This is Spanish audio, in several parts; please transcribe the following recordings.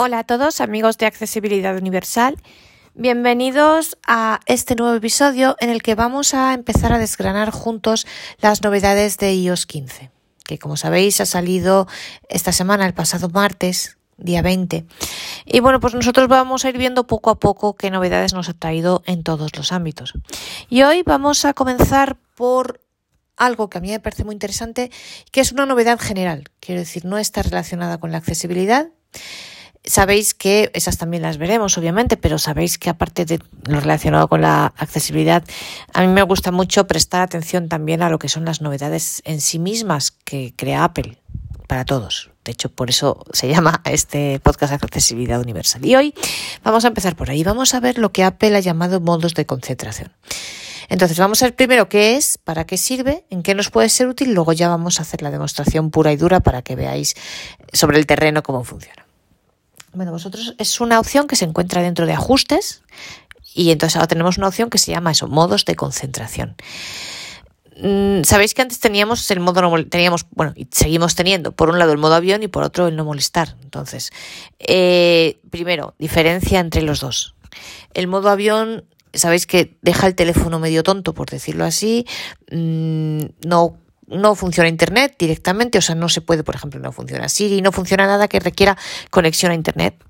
Hola a todos amigos de Accesibilidad Universal. Bienvenidos a este nuevo episodio en el que vamos a empezar a desgranar juntos las novedades de iOS 15, que como sabéis ha salido esta semana, el pasado martes, día 20. Y bueno, pues nosotros vamos a ir viendo poco a poco qué novedades nos ha traído en todos los ámbitos. Y hoy vamos a comenzar por algo que a mí me parece muy interesante, que es una novedad general. Quiero decir, no está relacionada con la accesibilidad, Sabéis que esas también las veremos, obviamente, pero sabéis que aparte de lo relacionado con la accesibilidad, a mí me gusta mucho prestar atención también a lo que son las novedades en sí mismas que crea Apple para todos. De hecho, por eso se llama este podcast accesibilidad universal. Y hoy vamos a empezar por ahí. Vamos a ver lo que Apple ha llamado modos de concentración. Entonces, vamos a ver primero qué es, para qué sirve, en qué nos puede ser útil, luego ya vamos a hacer la demostración pura y dura para que veáis sobre el terreno cómo funciona. Bueno, vosotros es una opción que se encuentra dentro de ajustes y entonces ahora tenemos una opción que se llama eso, modos de concentración. Mm, sabéis que antes teníamos el modo no teníamos, bueno, y seguimos teniendo, por un lado el modo avión y por otro el no molestar. Entonces, eh, primero, diferencia entre los dos. El modo avión, sabéis que deja el teléfono medio tonto, por decirlo así, mm, no no funciona Internet directamente, o sea, no se puede, por ejemplo, no funciona Siri, no funciona nada que requiera conexión a Internet.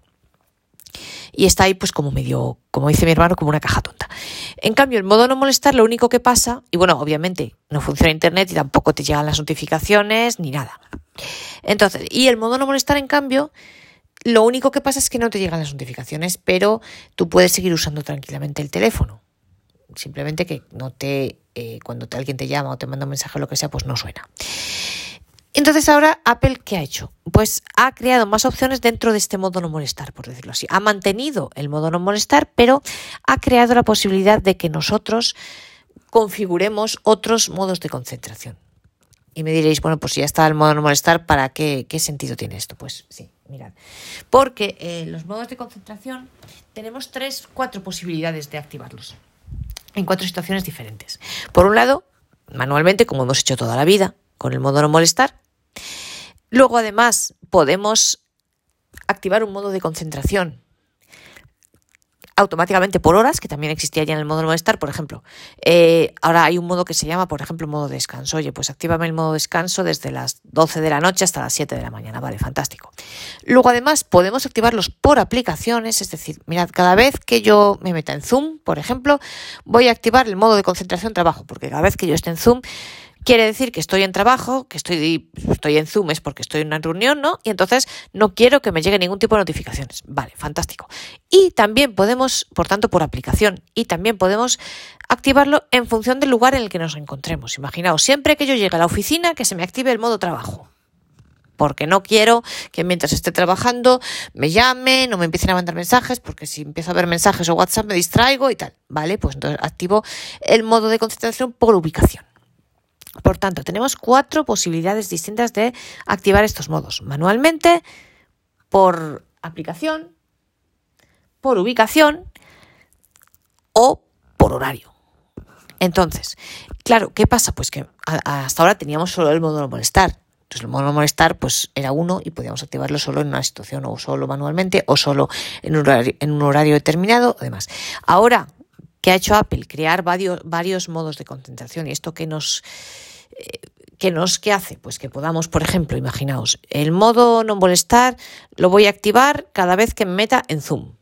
Y está ahí pues como medio, como dice mi hermano, como una caja tonta. En cambio, el modo no molestar, lo único que pasa, y bueno, obviamente no funciona Internet y tampoco te llegan las notificaciones ni nada. Entonces, y el modo no molestar, en cambio, lo único que pasa es que no te llegan las notificaciones, pero tú puedes seguir usando tranquilamente el teléfono. Simplemente que no te eh, cuando alguien te llama o te manda un mensaje o lo que sea, pues no suena. Entonces ahora Apple, ¿qué ha hecho? Pues ha creado más opciones dentro de este modo no molestar, por decirlo así. Ha mantenido el modo no molestar, pero ha creado la posibilidad de que nosotros configuremos otros modos de concentración. Y me diréis, bueno, pues si ya está el modo no molestar, ¿para qué, qué sentido tiene esto? Pues sí, mirad. Porque eh, los modos de concentración tenemos tres, cuatro posibilidades de activarlos en cuatro situaciones diferentes. Por un lado, manualmente, como hemos hecho toda la vida, con el modo no molestar. Luego, además, podemos activar un modo de concentración automáticamente por horas, que también existía ya en el modo molestar, por ejemplo. Eh, ahora hay un modo que se llama, por ejemplo, modo descanso. Oye, pues actívame el modo descanso desde las 12 de la noche hasta las 7 de la mañana. Vale, fantástico. Luego, además, podemos activarlos por aplicaciones, es decir, mirad, cada vez que yo me meta en Zoom, por ejemplo, voy a activar el modo de concentración trabajo, porque cada vez que yo esté en Zoom, quiere decir que estoy en trabajo, que estoy, estoy en Zoom es porque estoy en una reunión, ¿no? Y entonces no quiero que me llegue ningún tipo de notificaciones. Vale, fantástico. Y también podemos, por tanto, por aplicación, y también podemos activarlo en función del lugar en el que nos encontremos. Imaginaos, siempre que yo llegue a la oficina, que se me active el modo trabajo porque no quiero que mientras esté trabajando me llamen o me empiecen a mandar mensajes, porque si empiezo a ver mensajes o WhatsApp me distraigo y tal, ¿vale? Pues entonces activo el modo de concentración por ubicación. Por tanto, tenemos cuatro posibilidades distintas de activar estos modos. Manualmente, por aplicación, por ubicación o por horario. Entonces, claro, ¿qué pasa? Pues que hasta ahora teníamos solo el modo no molestar. Entonces el modo no molestar pues era uno y podíamos activarlo solo en una situación o solo manualmente o solo en un horario, determinado, además. Ahora, ¿qué ha hecho Apple? Crear varios modos de concentración y esto que nos ¿Qué nos qué hace? Pues que podamos, por ejemplo, imaginaos, el modo no molestar lo voy a activar cada vez que me meta en Zoom.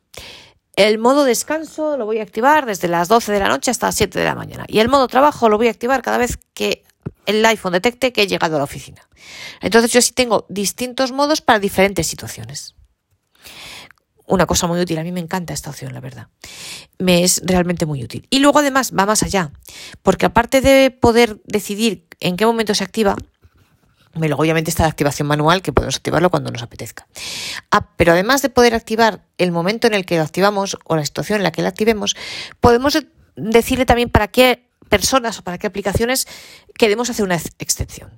El modo descanso lo voy a activar desde las 12 de la noche hasta las 7 de la mañana. Y el modo trabajo lo voy a activar cada vez que el iPhone detecte que he llegado a la oficina. Entonces yo sí tengo distintos modos para diferentes situaciones una cosa muy útil. A mí me encanta esta opción, la verdad. Me es realmente muy útil. Y luego además va más allá, porque aparte de poder decidir en qué momento se activa, luego obviamente está la activación manual, que podemos activarlo cuando nos apetezca. Ah, pero además de poder activar el momento en el que lo activamos o la situación en la que lo activemos, podemos decirle también para qué personas o para qué aplicaciones queremos hacer una excepción.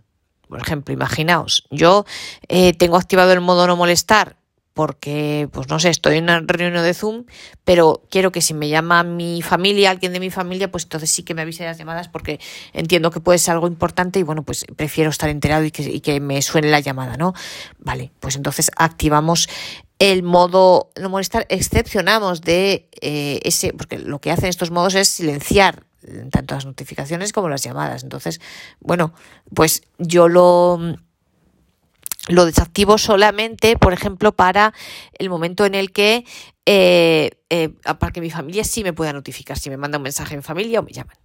Por ejemplo, imaginaos, yo eh, tengo activado el modo no molestar porque, pues no sé, estoy en una reunión de Zoom, pero quiero que si me llama mi familia, alguien de mi familia, pues entonces sí que me avise las llamadas porque entiendo que puede ser algo importante y bueno, pues prefiero estar enterado y que, me suene la llamada, ¿no? Vale, pues entonces activamos el modo no molestar, excepcionamos de eh, ese, porque lo que hacen estos modos es silenciar tanto las notificaciones como las llamadas. Entonces, bueno, pues yo lo, lo desactivo solamente, por ejemplo, para el momento en el que, eh, eh, mi familia sí me pueda notificar, si me manda un mensaje en familia o me llaman.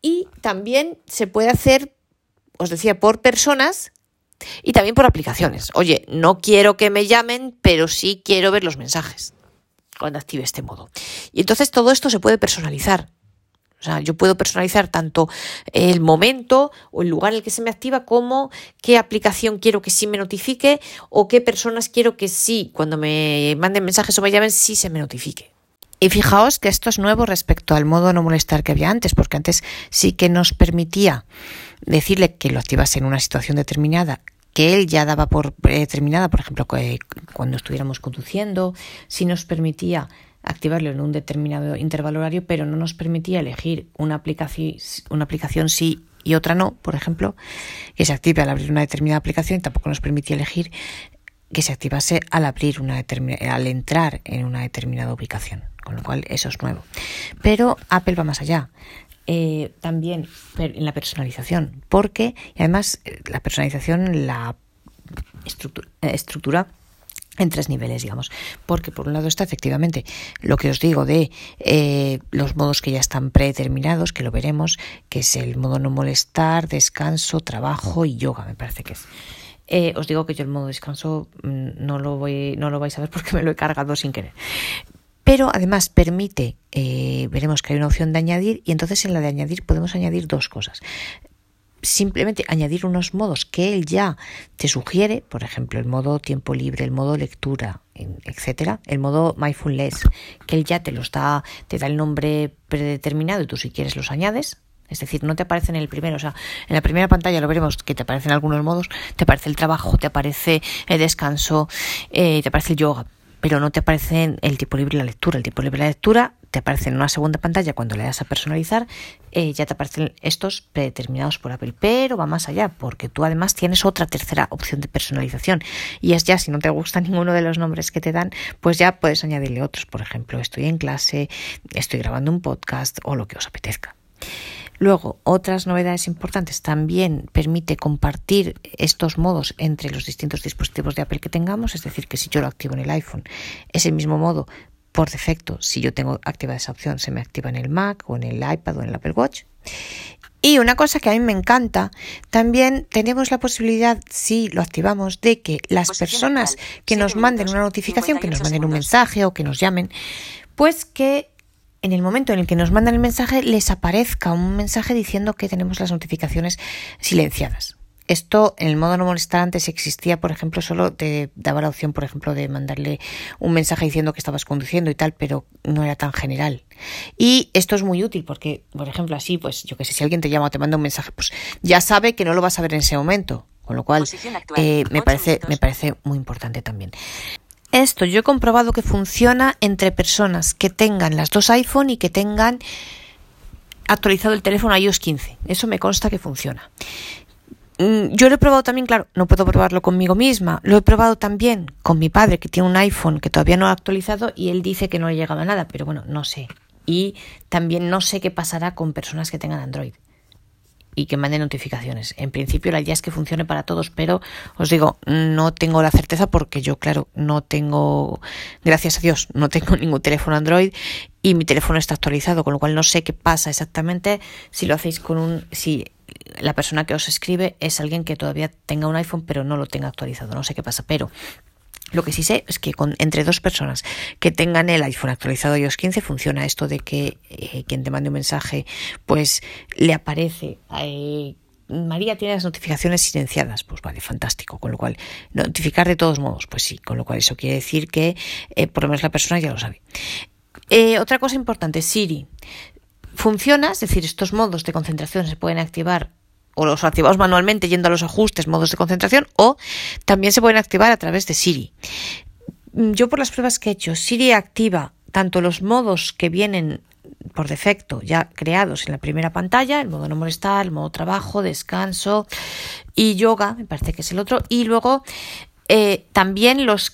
Y también se puede hacer, os decía, por personas y también por aplicaciones. Oye, no quiero que me llamen, pero sí quiero ver los mensajes cuando active este modo. Y entonces todo esto se puede personalizar. O sea, yo puedo personalizar tanto el momento o el lugar en el que se me activa como qué aplicación quiero que sí me notifique o qué personas quiero que sí, cuando me manden mensajes o me llamen, sí se me notifique. Y fijaos que esto es nuevo respecto al modo no molestar que había antes, porque antes sí que nos permitía decirle que lo activase en una situación determinada que él ya daba por determinada, por ejemplo, cuando estuviéramos conduciendo, si nos permitía activarlo en un determinado intervalo horario, pero no nos permitía elegir una aplicación, una aplicación sí y otra no, por ejemplo, que se active al abrir una determinada aplicación y tampoco nos permitía elegir que se activase al abrir una al entrar en una determinada ubicación, con lo cual eso es nuevo. Pero Apple va más allá. Eh, también en la personalización, porque además eh, la personalización la eh, estructura en tres niveles, digamos. Porque por un lado está efectivamente lo que os digo de los modos que ya están predeterminados, que lo veremos, que es el modo no molestar, descanso, trabajo y yoga, me parece que es. os digo que yo el modo descanso mm, no lo voy, no lo vais a ver porque me lo he cargado sin querer pero además permite, eh, veremos que hay una opción de añadir y entonces en la de añadir podemos añadir dos cosas. Simplemente añadir unos modos que él ya te sugiere, por ejemplo, el modo tiempo libre, el modo lectura, etcétera, el modo mindfulness, que él ya te los da, te da el nombre predeterminado y tú si quieres los añades, es decir, no te aparece en el primero, o sea, en la primera pantalla lo veremos que te aparecen algunos modos, te aparece el trabajo, te aparece el descanso, eh, te aparece el yoga, pero no te aparece el tipo libre de la lectura. El tipo libre de la lectura te aparece en una segunda pantalla cuando le das a personalizar, eh, ya te aparecen estos predeterminados por Apple, pero va más allá, porque tú además tienes otra tercera opción de personalización. Y es ya si no te gusta ninguno de los nombres que te dan, pues ya puedes añadirle otros, por ejemplo, estoy en clase, estoy grabando un podcast o lo que os apetezca. Luego, otras novedades importantes, también permite compartir estos modos entre los distintos dispositivos de Apple que tengamos, es decir, que si yo lo activo en el iPhone, ese mismo modo, por defecto, si yo tengo activada esa opción, se me activa en el Mac o en el iPad o en el Apple Watch. Y una cosa que a mí me encanta, también tenemos la posibilidad, si lo activamos, de que las personas que nos manden una notificación, que nos manden un mensaje o que nos llamen, pues que en el momento en el que nos mandan el mensaje les aparezca un mensaje diciendo que tenemos las notificaciones silenciadas. Esto en el modo no molestar antes existía, por ejemplo, solo te daba la opción, por ejemplo, de mandarle un mensaje diciendo que estabas conduciendo y tal, pero no era tan general. Y esto es muy útil porque, por ejemplo, así, pues yo que sé, si alguien te llama o te manda un mensaje, pues ya sabe que no lo vas a ver en ese momento. Con lo cual, eh, me, parece, me parece muy importante también. Esto yo he comprobado que funciona entre personas que tengan las dos iPhone y que tengan actualizado el teléfono a iOS 15. Eso me consta que funciona. Mm, yo lo he probado también, claro, no puedo probarlo conmigo misma. Lo he probado también con mi padre, que tiene un iPhone que todavía no ha actualizado y él dice que no le ha llegado a nada, pero bueno, no sé. Y también no sé qué pasará con personas que tengan Android y que mande notificaciones. En principio la idea es que funcione para todos, pero os digo, no tengo la certeza porque yo, claro, no tengo, gracias a Dios, no tengo ningún teléfono Android y mi teléfono está actualizado, con lo cual no sé qué pasa exactamente si lo hacéis con un, si la persona que os escribe es alguien que todavía tenga un iPhone pero no lo tenga actualizado, no sé qué pasa, pero lo que sí sé es que con, entre dos personas que tengan el iPhone actualizado iOS 15 funciona esto de que eh, quien te mande un mensaje pues le aparece eh, María tiene las notificaciones silenciadas, pues vale, fantástico, con lo cual notificar de todos modos, pues sí, con lo cual eso quiere decir que eh, por lo menos la persona ya lo sabe. otra cosa importante, Siri. Funciona, es decir, estos modos de concentración se pueden activar o los activamos manualmente yendo a los ajustes, modos de concentración, o también se pueden activar a través de Siri. Mm, yo por las pruebas que he hecho, Siri activa tanto los modos que vienen por defecto ya creados en la primera pantalla, el modo no molestar, el modo trabajo, descanso y yoga, me parece que es el otro, y luego Eh, también los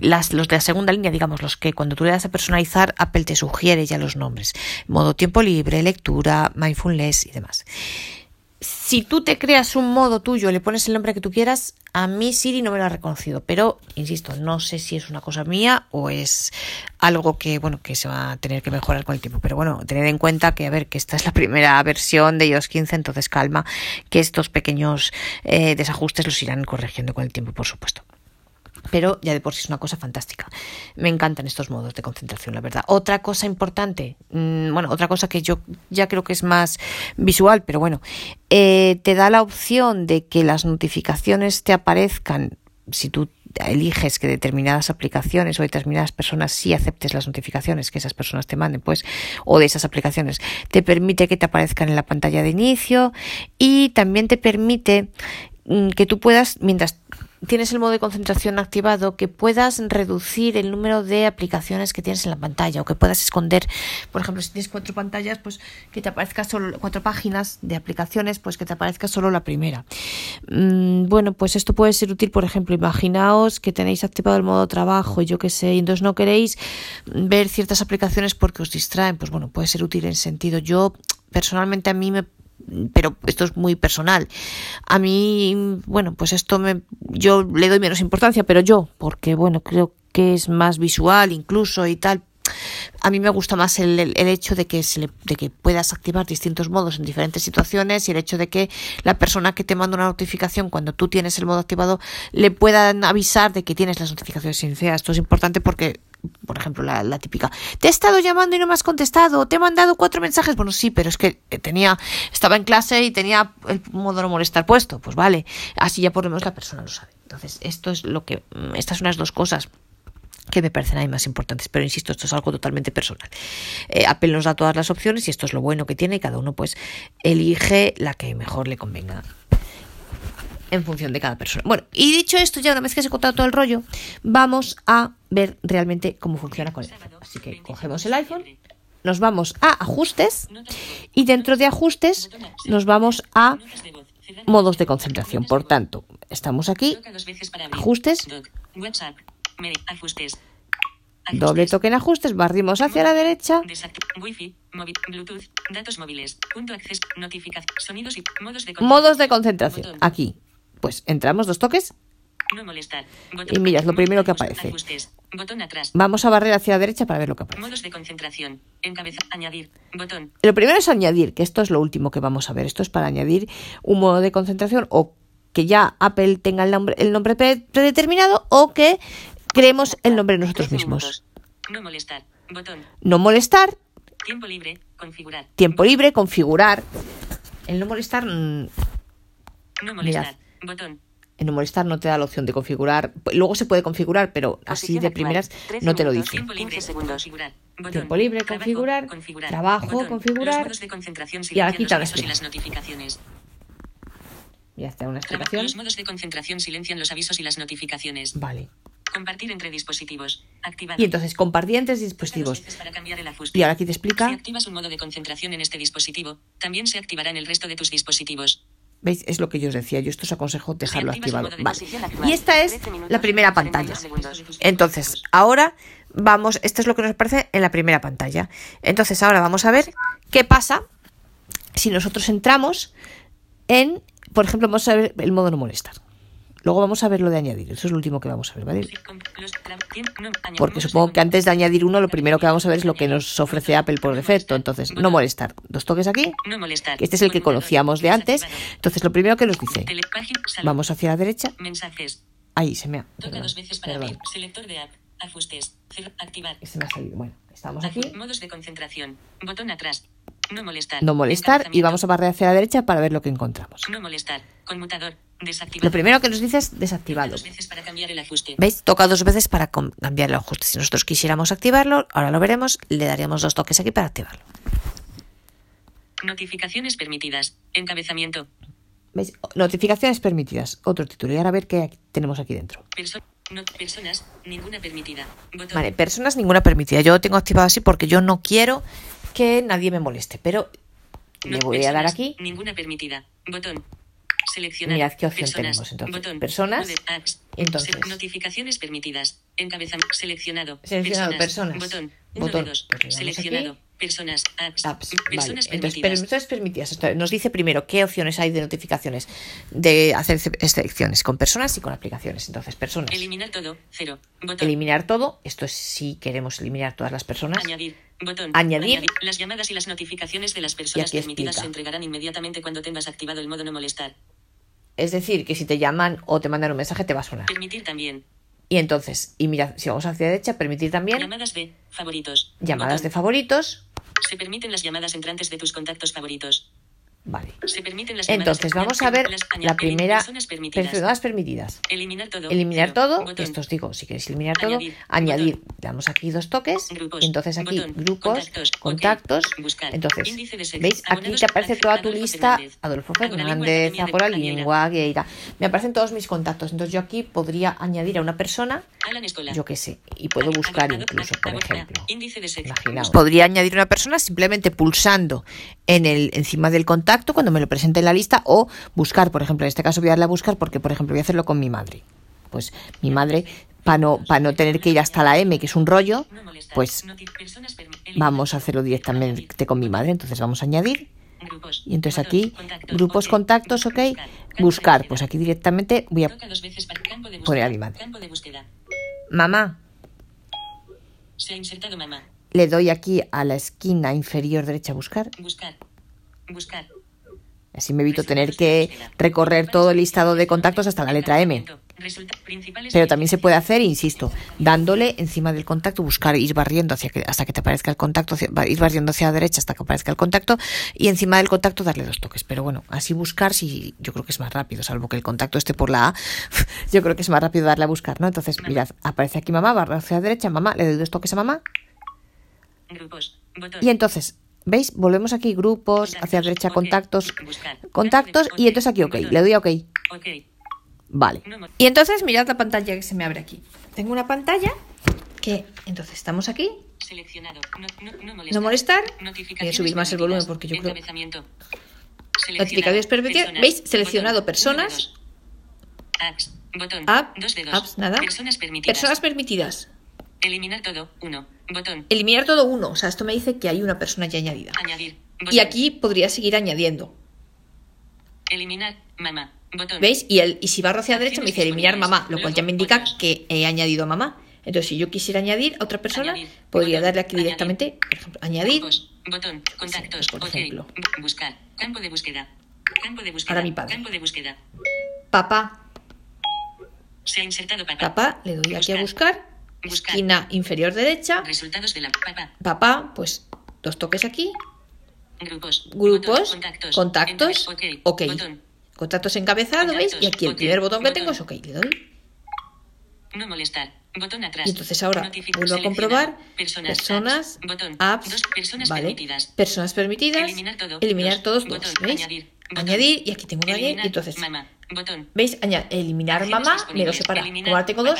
las, los de la segunda línea, digamos, los que cuando tú le das a personalizar, Apple te sugiere ya los nombres. Modo tiempo libre, lectura, mindfulness y demás. Si tú te creas un modo tuyo, le pones el nombre que tú quieras, a mí Siri no me lo ha reconocido, pero insisto, no sé si es una cosa mía o es algo que bueno que se va a tener que mejorar con el tiempo. Pero bueno, tened en cuenta que a ver que esta es la primera versión de iOS 15, entonces calma, que estos pequeños eh, desajustes los irán corrigiendo con el tiempo, por supuesto pero ya de por sí es una cosa fantástica. Me encantan estos modos de concentración, la verdad. Otra cosa importante, mm, bueno, otra cosa que yo ya creo que es más visual, pero bueno, eh, te da la opción de que las notificaciones te aparezcan si tú eliges que determinadas aplicaciones o determinadas personas sí aceptes las notificaciones que esas personas te manden, pues, o de esas aplicaciones, te permite que te aparezcan en la pantalla de inicio y también te permite mm, que tú puedas, mientras tienes el modo de concentración activado, que puedas reducir el número de aplicaciones que tienes en la pantalla o que puedas esconder, por ejemplo, si tienes cuatro pantallas, pues que te aparezca solo cuatro páginas de aplicaciones, pues que te aparezca solo la primera. Mm, bueno, pues esto puede ser útil, por ejemplo, imaginaos que tenéis activado el modo trabajo, yo qué sé, y entonces no queréis ver ciertas aplicaciones porque os distraen, pues bueno, puede ser útil en sentido. Yo personalmente a mí me pero esto es muy personal. A mí, bueno, pues esto me, yo le doy menos importancia, pero yo, porque bueno, creo que es más visual incluso y tal. A mí me gusta más el, el, hecho de que, se le, de que puedas activar distintos modos en diferentes situaciones y el hecho de que la persona que te manda una notificación cuando tú tienes el modo activado le puedan avisar de que tienes las notificaciones iniciadas. Esto es importante porque por ejemplo, la, típica, te he estado llamando y no me has contestado, te he mandado cuatro mensajes. Bueno, sí, pero es que tenía, estaba en clase y tenía el modo no molestar puesto. Pues vale, así ya por lo menos la persona lo sabe. Entonces, esto es lo que, mm, estas son las dos cosas que me parecen ahí más importantes, pero insisto, esto es algo totalmente personal. Eh, Apple nos da todas las opciones y esto es lo bueno que tiene y cada uno pues elige la que mejor le convenga en función de cada persona. Bueno, y dicho esto, ya una vez que se ha contado todo el rollo, vamos a ver realmente cómo funciona con él. Así que cogemos el iPhone, nos vamos a ajustes y dentro de ajustes nos vamos a modos de concentración. Por tanto, estamos aquí, ajustes, doble toque en ajustes, barrimos hacia la derecha. Modos de concentración. Aquí. Pues entramos dos toques. y mira, es lo primero que aparece. Vamos a barrer hacia la derecha para ver lo que aparece. Modos de concentración. Añadir. Botón. Lo primero es añadir, que esto es lo último que vamos a ver. Esto es para añadir un modo de concentración o que ya Apple tenga el nombre, el nombre predeterminado o que creemos el nombre nosotros mismos. No molestar. Botón. No molestar. Tiempo libre. Configurar. Tiempo libre. Configurar. El no molestar. Mm, no molestar. Botón. En no molestar no te da la opción de configurar. Luego se puede configurar, pero así de primeras no te lo dice. Tiempo libre, Tiempo libre, configurar. Trabajo, configurar. Y ahora quita las notificaciones. Y hace una explicación. Los modos de concentración silencian los avisos y las notificaciones. Vale. Compartir entre dispositivos. Y entonces compartir entre dispositivos. y ahora aquí te explica. Si activas un modo de concentración en este dispositivo, también se activará en el resto de tus dispositivos. ¿Veis? Es lo que yo os decía. Yo esto os aconsejo dejarlo activado. Y esta es la primera pantalla. Entonces, ahora vamos, esto es lo que nos aparece en la primera pantalla. Entonces, ahora vamos a ver qué pasa si nosotros entramos en, por ejemplo, vamos a ver el modo no molestar. Luego vamos a ver lo de añadir. Eso es lo último que vamos a ver, ¿vale? Porque supongo que antes de añadir uno, lo primero que vamos a ver es lo que nos ofrece Apple por defecto. Entonces, no molestar. Dos toques aquí. Que este es el que conocíamos de antes. Entonces, lo primero que nos dice. Vamos hacia la derecha. Ahí se me ha. Toca dos veces para abrir. Selector de app. Ajustes. Activar. Se me ha salido. Bueno, estamos aquí. Modos de concentración. Botón atrás. No molestar. No molestar. Y vamos a barrer hacia la derecha para ver lo que encontramos. No molestar. Conmutador. Lo primero que nos dice es desactivado. ¿Veis? Toca dos veces para cambiar el ajuste. Si nosotros quisiéramos activarlo, ahora lo veremos, le daríamos dos toques aquí para activarlo. Notificaciones permitidas. Encabezamiento. ¿Veis? Notificaciones permitidas. Otro título. Y ahora a ver qué tenemos aquí dentro. personas, ninguna permitida. Vale, personas, ninguna permitida. Yo lo tengo activado así porque yo no quiero que nadie me moleste. Pero le voy a dar aquí. Ninguna permitida. Botón. Seleccionar. Mirad qué opción Personas. tenemos, entonces. Botón. Personas. Entonces. Notificaciones permitidas. Encabezamiento. Seleccionado. Seleccionado, personas. Botón. Botón. Pues Seleccionado. aquí. Personas. Apps. Apps, vale. Personas Entonces, permitidas. personas permitidas. Nos dice primero qué opciones hay de notificaciones, de hacer ce- selecciones con personas y con aplicaciones. Entonces, personas. Eliminar todo. Cero. Botón. Eliminar todo. Esto es si queremos eliminar todas las personas. Añadir. Botón. Añadir. Las llamadas y las notificaciones de las personas permitidas explica. se entregarán inmediatamente cuando tengas activado el modo no molestar. Es decir, que si te llaman o te mandan un mensaje, te va a sonar. Permitir también. Y entonces, y mira, si vamos hacia la derecha, permitir también Llamadas de favoritos. llamadas de Botón. favoritos. Se permiten las llamadas entrantes de tus contactos favoritos. Vale. Se permiten las Entonces, vamos a ver la primera. personas permitidas. Personas permitidas. Eliminar todo. Eliminar todo, Botón. esto os digo, si queréis eliminar todo, Añadir. Botón. damos aquí dos toques, Grupos. entonces aquí Botón. grupos, Contactos. Entonces, ¿veis? Aquí te aparece toda tu lista. Adolfo Fernández, Agora. Lingua, Gueira, me aparecen todos mis contactos, entonces yo aquí podría añadir a una persona, yo qué sé, y puedo buscar incluso, por ejemplo. Índice de sec- Imaginaos. Podría añadir una persona simplemente pulsando en el encima del contacto cuando me lo presente en la lista o buscar, por ejemplo, en este caso voy a darle a buscar porque, por ejemplo, voy a hacerlo con mi madre. Pues mi madre, para no, para no tener que ir hasta la M, que es un rollo, pues vamos a hacerlo directamente con mi madre. Entonces vamos a añadir y entonces aquí grupos, contactos, ok, Buscar. Pues aquí directamente voy a poner a mi madre. Mamá. Se ha insertado mamá. Le doy aquí a la esquina inferior derecha buscar. Buscar. Buscar. Así me evito tener que recorrer todo el listado de contactos hasta la letra M. Pero también se puede hacer, insisto, dándole encima del contacto, buscar, ir barriendo hacia que, hasta que te aparezca el contacto, ir barriendo hacia la derecha hasta que aparezca el contacto y encima del contacto darle dos toques. Pero bueno, así buscar, sí, yo creo que es más rápido, salvo que el contacto esté por la A, yo creo que es más rápido darle a buscar, ¿no? Entonces, mirad, aparece aquí mamá, barra hacia la derecha, mamá, le doy dos toques a mamá Grupos. Botón. y entonces, ¿veis? Volvemos aquí, grupos, hacia la derecha, contactos, Buscar. contactos y entonces aquí, ok, Botón. le doy a ok. Ok. Vale. Y entonces mirad la pantalla que se me abre aquí. Tengo una pantalla que, entonces estamos aquí. Seleccionado. No, no, no molestar. No molestar. Notificaciones Voy a subir más el volumen porque yo creo-. Notificaciones permitidas. Personas. ¿Veis? Seleccionado Botón. personas. Uno de dos. Apps. Botón. App, Dos dedos. apps, nada. Personas permitidas. Personas permitidas. Eliminar todo. Uno. Botón. Eliminar todo uno. O sea, esto me dice que hay una persona ya añadida. Añadir. Y aquí podría seguir añadiendo. Eliminar. Mamá. Botón. ¿Veis? Y, el, y si barro hacia la derecha me dice eliminar mamá, lo cual ya me indica que he añadido a mamá. Entonces, si yo quisiera añadir a otra persona, Añadir. podría Botón. darle aquí Añadir. directamente, por ejemplo, añadir. Botón. Contactos. pues, por ejemplo. Bu- Buscar. Campo de búsqueda. Campo de búsqueda. Ahora mi padre. Campo de búsqueda. Papá. Se ha insertado papá. Papá, le doy aquí a buscar. Buscar. Esquina inferior derecha. Resultados de la papá. Papá, pues dos toques aquí. Grupos. Grupos, Botón. contactos, ok. Contactos encabezado, ¿veis? Y aquí el primer botón que tengo es OK. Le doy. No molestar. Botón atrás. Y entonces ahora vuelvo a comprobar. Personas. Personas, apps, Botón. apps, Dos personas vale. permitidas. Personas permitidas. Eliminar todo. Eliminar Dos. todos dos. Botón. ¿Veis? Añadir. Botón. Añadir y aquí tengo que añadir. Y entonces. Botón. ¿veis? Aña- eliminar mamá, me lo separa. Eliminar ahora tengo dos,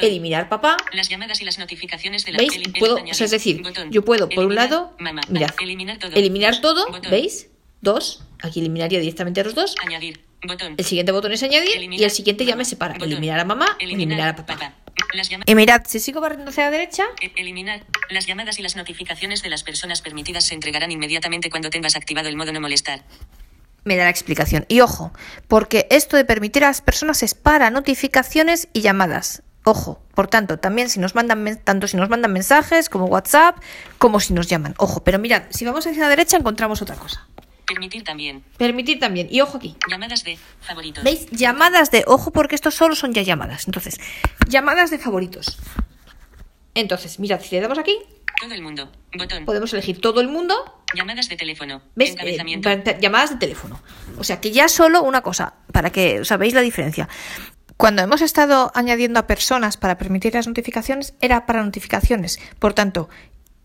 eliminar papá. Las llamadas y las notificaciones de la ¿Veis? eli- Puedo, añadir. o sea, es decir, yo puedo, por un lado, mamá. mirad, Eliminar todo. eliminar Dos. todo. ¿veis? Dos, aquí eliminaría directamente a los dos. Añadir. Botón. El siguiente botón es añadir y el siguiente ya me separa. Botón. Eliminar a mamá eliminar a papá. Las Y mirad, si sigo barriendo hacia la derecha, E- Eliminar. Las llamadas y las notificaciones de las personas permitidas se entregarán inmediatamente cuando tengas activado el modo no molestar. me da la explicación. Y ojo, porque esto de permitir a las personas es para notificaciones y llamadas. Ojo, por tanto, también si nos mandan tanto si nos mandan mensajes como WhatsApp, como si nos llaman. Ojo, pero mirad, si vamos hacia la derecha encontramos otra cosa. Permitir también. Permitir también. Y ojo aquí. Llamadas de favoritos. ¿Veis? Llamadas de ojo porque estos solo son ya llamadas. Entonces, llamadas de favoritos. Entonces, mirad, si le damos aquí, Todo el mundo. Botón. podemos elegir todo el mundo Llamadas de teléfono. ¿Ves? Encabezamiento. Eh, llamadas de teléfono. O sea que ya solo una cosa, para que sabéis la diferencia. Cuando hemos estado añadiendo a personas para permitir las notificaciones, era para notificaciones. Por tanto,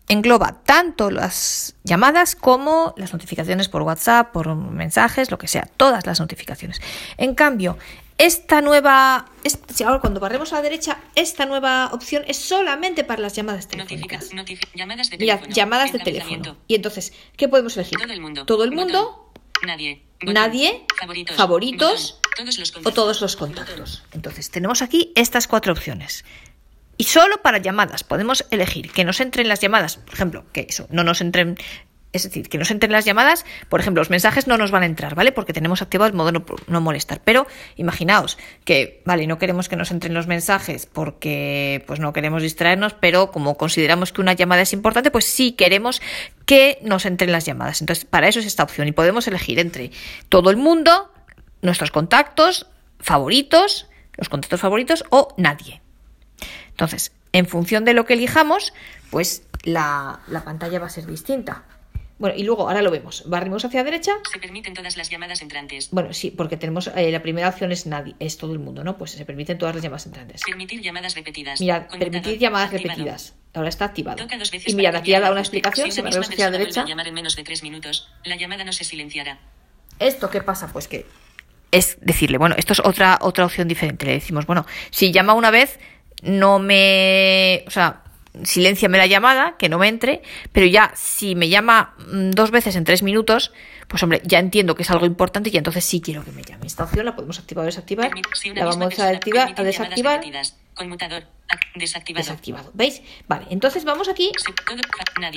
engloba tanto las llamadas como las notificaciones por WhatsApp, por mensajes, lo que sea, todas las notificaciones. En cambio, esta nueva, si ahora cuando barremos a la derecha, esta nueva opción es solamente para las llamadas Notifica, telefónicas. llamadas de teléfono. llamadas de teléfono. Y entonces, ¿qué podemos elegir? Todo el mundo. Todo el Botón. mundo Nadie. Botón. Nadie, Favoritos. favoritos Botón. Todos los o todos los contactos. Entonces, tenemos aquí estas cuatro opciones. Y solo para llamadas podemos elegir que nos entren las llamadas, por ejemplo, que eso, no nos entren, es decir, que nos entren las llamadas, por ejemplo, los mensajes no nos van a entrar, ¿vale? Porque tenemos activado el modo no, molestar. Pero imaginaos que, vale, no queremos que nos entren los mensajes porque pues no queremos distraernos, pero como consideramos que una llamada es importante, pues sí queremos que nos entren las llamadas. Entonces, para eso es esta opción y podemos elegir entre todo el mundo, nuestros contactos favoritos, los contactos favoritos o nadie. Entonces, en función de lo que elijamos, pues la, la pantalla va a ser distinta. Bueno, y luego ahora lo vemos. Barrimos hacia la derecha. Se permiten todas las llamadas entrantes. Bueno, sí, porque tenemos eh, la primera opción es nadie, es todo el mundo, ¿no? Pues se permiten todas las llamadas entrantes. Permitir llamadas repetidas. Mirad, permitir llamadas Activado. repetidas. Ahora está activado. Toca dos veces Y mirad, aquí ha dado una explicación, Si misma hacia la derecha. a llamar en menos de tres minutos, la llamada no se silenciará. ¿Esto qué pasa? Pues que es decirle, bueno, esto es otra, otra opción diferente. Le decimos, bueno, si llama una vez, no me. O sea, silenciame la llamada, que no me entre, pero ya si me llama mm, dos veces en tres minutos, pues hombre, ya entiendo que es algo importante y entonces sí quiero que me llame. Esta opción la podemos activar o desactivar. La vamos a activar, a desactivar. Conmutador. Ac- Desactivado. desactivado. ¿Veis? Vale, entonces vamos aquí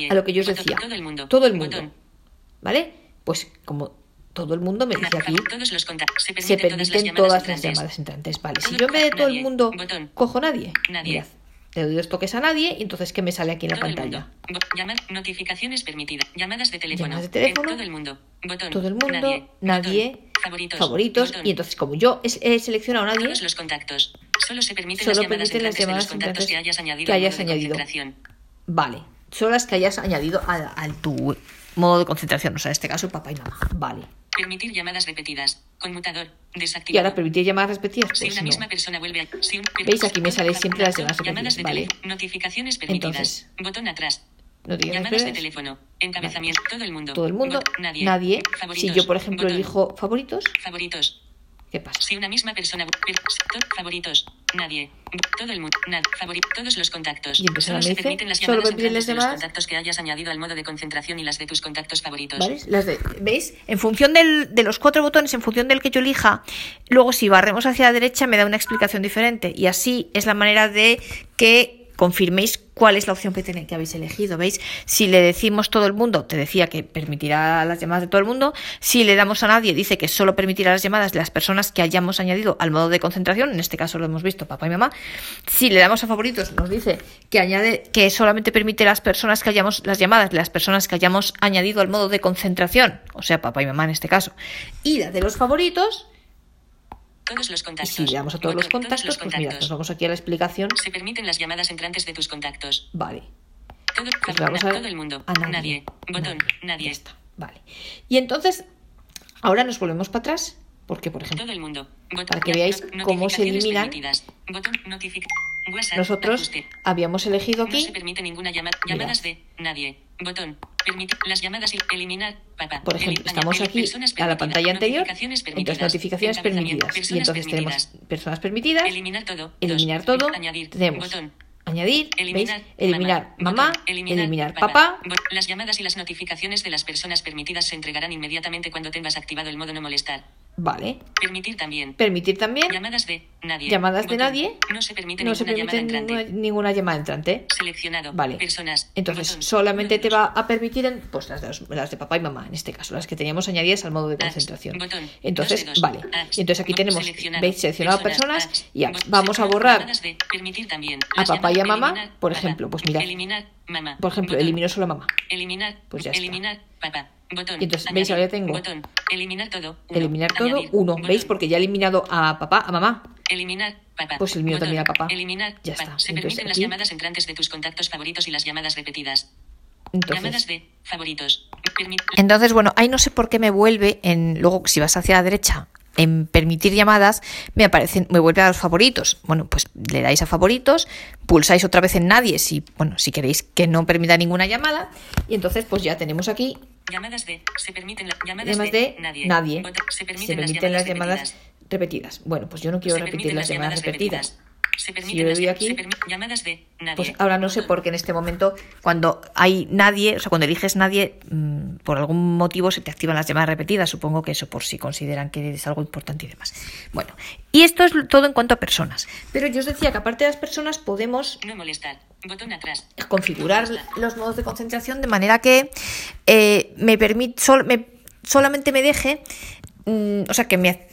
a lo que yo os decía. Todo el mundo. Todo el mundo. Botón. ¿Vale? Pues como todo el mundo me dice aquí, los. Se se permiten, todas las llamadas todas las entrantes. llamadas entrantes. Vale, si yo en vez de todo el mundo Botón. cojo nadie, Nadie. mirad, le doy dos toques a nadie y entonces ¿qué me sale aquí en la Todo pantalla? llamar- notificaciones permitidas. Llamadas de teléfono. Llamadas de teléfono. En todo el mundo. Botón. Todo el mundo, Nadie. nadie. Favoritos. y entonces como yo he, he seleccionado a nadie, Todos los contactos. Solo se permiten Solo las llamadas permiten las entrantes de llamadas los contactos entrantes que hayas añadido que al hayas vale, son las que hayas añadido a, a tu modo de concentración, o sea, en este caso papá y mamá, vale. Permitir llamadas repetidas. Conmutador. Desactivado. Y ahora permitir llamadas repetidas, Si pues una no. misma persona vuelve a... Si un- ¿Veis? Aquí me salen Fa- siempre las llamadas repetidas, de vale. Notificaciones permitidas. Entonces. Botón atrás. Llamadas de teléfono. Encabezamiento. Todo el mundo. Todo el mundo, Bot- nadie. nadie. Si yo, por ejemplo, Botón. elijo favoritos, Favoritos. ¿Qué pasa? Si una misma persona... per- to- favoritos. Nadie. Todo el mundo. Favorito. Todos los contactos. Y Solo se permiten las solo de los llamadas. contactos que hayas añadido al modo de concentración y las de tus contactos favoritos. ¿Vale? Las de- ¿Veis? En función del- de los cuatro botones, en función del que yo elija, luego si barremos hacia la derecha me da una explicación diferente. Y así es la manera de que confirméis cuál es la opción que, tenéis, que habéis elegido. ¿Veis? Si le decimos todo el mundo, te decía que permitirá las llamadas de todo el mundo. Si le damos a nadie, dice que solo permitirá las llamadas de las personas que hayamos añadido al modo de concentración. En este caso lo hemos visto, papá y mamá. Si le damos a favoritos, nos dice que añade que solamente permite las personas que hayamos, las llamadas de las personas que hayamos añadido al modo de concentración, o sea, papá y mamá en este caso. Y la de los favoritos, Todos los contactos. si le damos a todos los Botón, contactos, los pues mira, nos vamos aquí a la explicación. Se permiten las llamadas entrantes de tus contactos. Vale. Todo, Pues vamos a todo el mundo. a nadie. Nadie. Botón. Ya Nadie. está. Vale. Y entonces, ahora nos volvemos para atrás, porque por ejemplo, Todo el mundo. Botón. Para que veáis cómo se eliminan. Botón. WhatsApp. nosotros ajuste. habíamos elegido No se aquí, permite ninguna llamada. Llamadas de nadie. Botón. Las llamadas y eliminar. Papá. por ejemplo, estamos aquí a la pantalla anterior, entonces notificaciones permitidas. Y entonces tenemos personas permitidas, Eliminar todo. eliminar todo, Añadir. tenemos añadir, Eliminar, ¿veis? Eliminar mamá, Botón. eliminar, papá. Las llamadas y las notificaciones de las personas permitidas se entregarán inmediatamente cuando tengas activado el modo no molestar. Vale. Permitir también. Permitir también Llamadas de nadie. llamadas de Botón. nadie. No se permite No ninguna llamada permite entrante. ninguna, ninguna llamada entrante. Seleccionado. Vale. Personas. Entonces, Botón. solamente te va a permitir en- pues las de, los- las de papá y mamá, en este caso, las que teníamos añadidas al modo de concentración. botón, Entonces, dos vale. Y entonces aquí tenemos, seleccionado, veis, seleccionado personas, y Vamos a borrar, de también. a papá y a mamá, eliminar, por ejemplo, pues mirad. Eliminar mamá. por ejemplo, elimino solo a mamá. Eliminar. Pues ya está. eliminar papá. Botón. Y entonces, ¿veis? Ahora ya tengo. Botón. Eliminar todo. uno. Eliminar todo, Añadir. uno. Botón. ¿Veis? Porque ya he eliminado a papá, a mamá. Eliminar papá. Pues elimino Botón. también a papá. Eliminar Ya papá. está. Se Entonces, permiten las aquí- llamadas entrantes de tus contactos favoritos y las llamadas repetidas. Entonces, Llamadas de favoritos. Entonces, bueno, ahí no sé por qué me vuelve en luego si vas hacia la derecha en permitir llamadas, me aparecen, me vuelve a los favoritos. Bueno, pues le dais a favoritos, pulsáis otra vez en nadie si, bueno, si queréis que no permita ninguna llamada y entonces pues ya tenemos aquí Llamadas de. Se permiten las llamadas llamadas de, de nadie. Se Se permiten, las llamadas repetidas. repetidas. Bueno, pues yo no quiero Se repetir las llamadas repetidas. Se Si le doy aquí, se permi- llamadas de nadie. pues ahora no sé por qué en este momento, cuando hay nadie, o sea, cuando eliges nadie, mm, por algún motivo se te activan las llamadas repetidas. Supongo que eso por si consideran que es algo importante y demás. Bueno, y esto es todo en cuanto a personas. Pero yo os decía que aparte de las personas podemos No molestar. Botón atrás. configurar los modos de concentración de manera que eh, me permite sol- me- solamente me deje mm, o sea que me,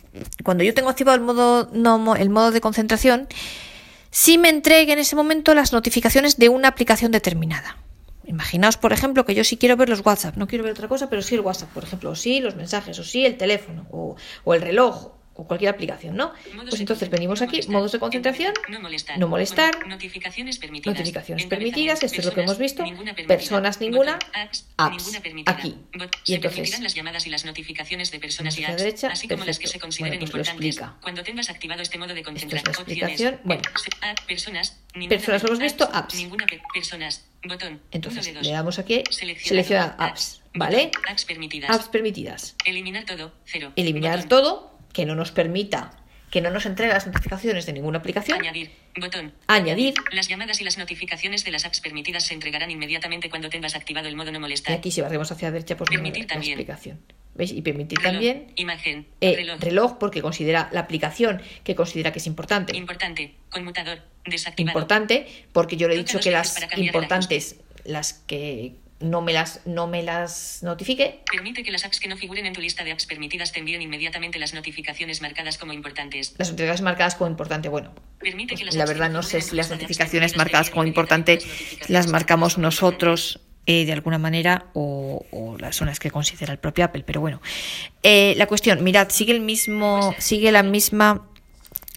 cuando yo tengo activado el modo no el modo de concentración sí me entregue en ese momento las notificaciones de una aplicación determinada. Imaginaos, por ejemplo, que yo sí quiero ver los WhatsApp, no quiero ver otra cosa, pero sí el WhatsApp, por ejemplo, o sí los mensajes, o sí el teléfono, o, o el reloj, o cualquier aplicación, ¿no? Pues entonces venimos aquí, molestar. modos de concentración, No molestar. no molestar, Botón. Notificaciones permitidas. notificaciones permitidas, esto es lo que hemos visto, Ninguna personas ninguna. Apps, apps, ninguna aquí. Y entonces, las llamadas y las notificaciones de personas y apps, derecha, así como las que se consideren Bueno, pues importantes. Cuando tengas activado este modo de es concentración, explicación. Bueno. Personas, Personas lo hemos visto, apps. Ninguna per- personas. Botón. Entonces, le damos aquí, Seleccionado. selecciona apps, ¿vale? Apps permitidas. Apps permitidas. Eliminar todo. Cero. Eliminar Botón. todo, que no nos permita, que no nos entregue las notificaciones de ninguna aplicación. Añadir. Botón. Añadir. Las llamadas y las notificaciones de las apps permitidas se entregarán inmediatamente cuando tengas activado el modo no Y molestar. aquí si barremos hacia la derecha, pues no Permitir la también. explicación. ¿Veis? Y permitir Reloj, también Imagen. eh, reloj. reloj, porque considera la aplicación que considera que es importante. Importante. Conmutador. Desactivado. Importante, porque yo le he dicho que las importantes, las que no me las, no me las notifique, Permite que las apps que no figuren en tu lista de apps permitidas te envíen inmediatamente las notificaciones marcadas como importantes. las notificaciones marcadas como importante, bueno, Permite que las la verdad no sé si las notificaciones marcadas como importante las marcamos nosotros eh, de alguna manera o, o las zonas que considera el propio Apple, pero bueno. Eh, la cuestión, mirad, sigue el mismo, sigue la misma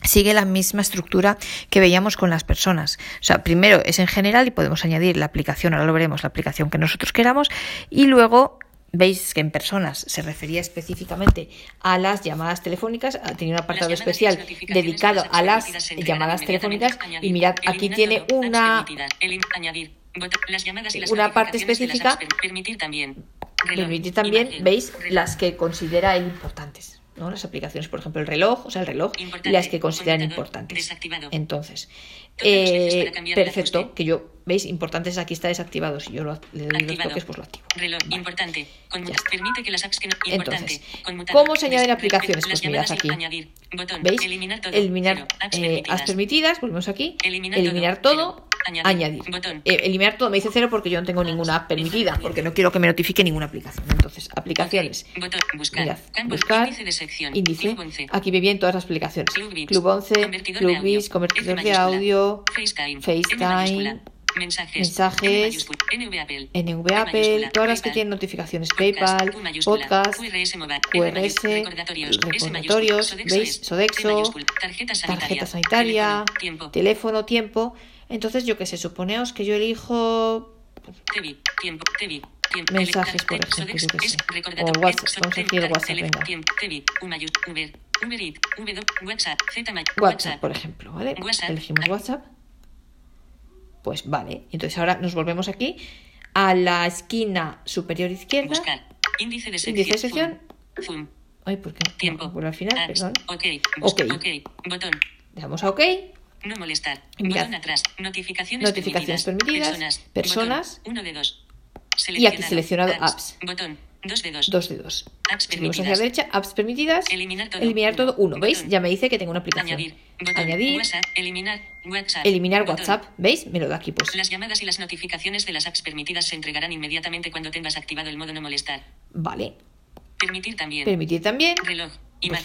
sigue la misma estructura que veíamos con las personas. O sea, primero es en general y podemos añadir la aplicación, ahora lo veremos, la aplicación que nosotros queramos, y luego veis que en personas se refería específicamente a las llamadas telefónicas, tenía un apartado especial dedicado a las llamadas telefónicas y mirad, aquí tiene una una parte específica. permitir también. Veis, las que considera él importantes. ¿No? Las aplicaciones, por ejemplo, el reloj, o sea, el reloj, y las que consideran importantes. Entonces, eh, perfecto, que yo, veis, importantes aquí está desactivado. Si yo lo, le doy Activado. toques, pues lo activo. Reloj Vale. importante. Permite que las apps que no. Importante. Entonces, ¿cómo se añaden aplicaciones? Pues mirad aquí. Añadir. Botón. ¿Veis? Eliminar todo. Eliminar. Apps eh, permitidas. apps permitidas, volvemos aquí. Eliminar eliminar todo. todo. Añadir. Añadir. Botón. Eh, eliminar todo me dice cero porque yo no tengo ninguna app permitida, porque no quiero que me notifique ninguna aplicación. Entonces, aplicaciones. Botón. Buscar. Mirad, buscar, índice de sección. índice. Club 11. Aquí me vienen todas las aplicaciones. Club. Club 11, Convertidor de Club audio. Beats, convertidor de mayúscula. FaceTime. Mensajes. mensajes, M mayúscula. NV Apple. NV P Apple, mayúscula. todas las que tienen notificaciones, PayPal, podcast, QRS recordatorios, Sodexo veis, tarjeta sanitaria, tarjeta sanitaria, teléfono, tiempo, teléfono, tiempo. Entonces, yo que sé, suponeos que yo elijo TV, tiempo, TV, tiempo, Mensajes, por ejemplo, yo qué es sé. O WhatsApp, vamos WhatsApp, venga. WhatsApp, por ejemplo, ¿vale? Elegimos WhatsApp. Pues vale. Entonces ahora nos volvemos aquí a la esquina superior izquierda. Buscar. Índice de sección. Índice de sección. Zoom. Ay, ¿por qué? Tiempo. Vuelvo al final, Apps. perdón. Ok. Ok. Ok. Botón. Le damos a OK. No molestar. Mirad. Botón atrás. Notificaciones, Notificaciones permitidas. Personas. Personas. Botón. Uno de dos. Y aquí seleccionado apps. Botón. Dos de dos. Dos de dos. Apps Seguimos hacia la derecha. Apps permitidas. Eliminar todo. Eliminar todo. Uno. ¿Veis? Botón. Ya me dice que tengo una aplicación. Añadir. Botón. Añadir. WhatsApp. Eliminar. WhatsApp. Eliminar Botón. WhatsApp. ¿Veis? Me lo da aquí pues. Las llamadas y las notificaciones de las apps permitidas se entregarán inmediatamente cuando tengas activado el modo no molestar. Vale. Permitir también. Permitir también. Reloj. Pues,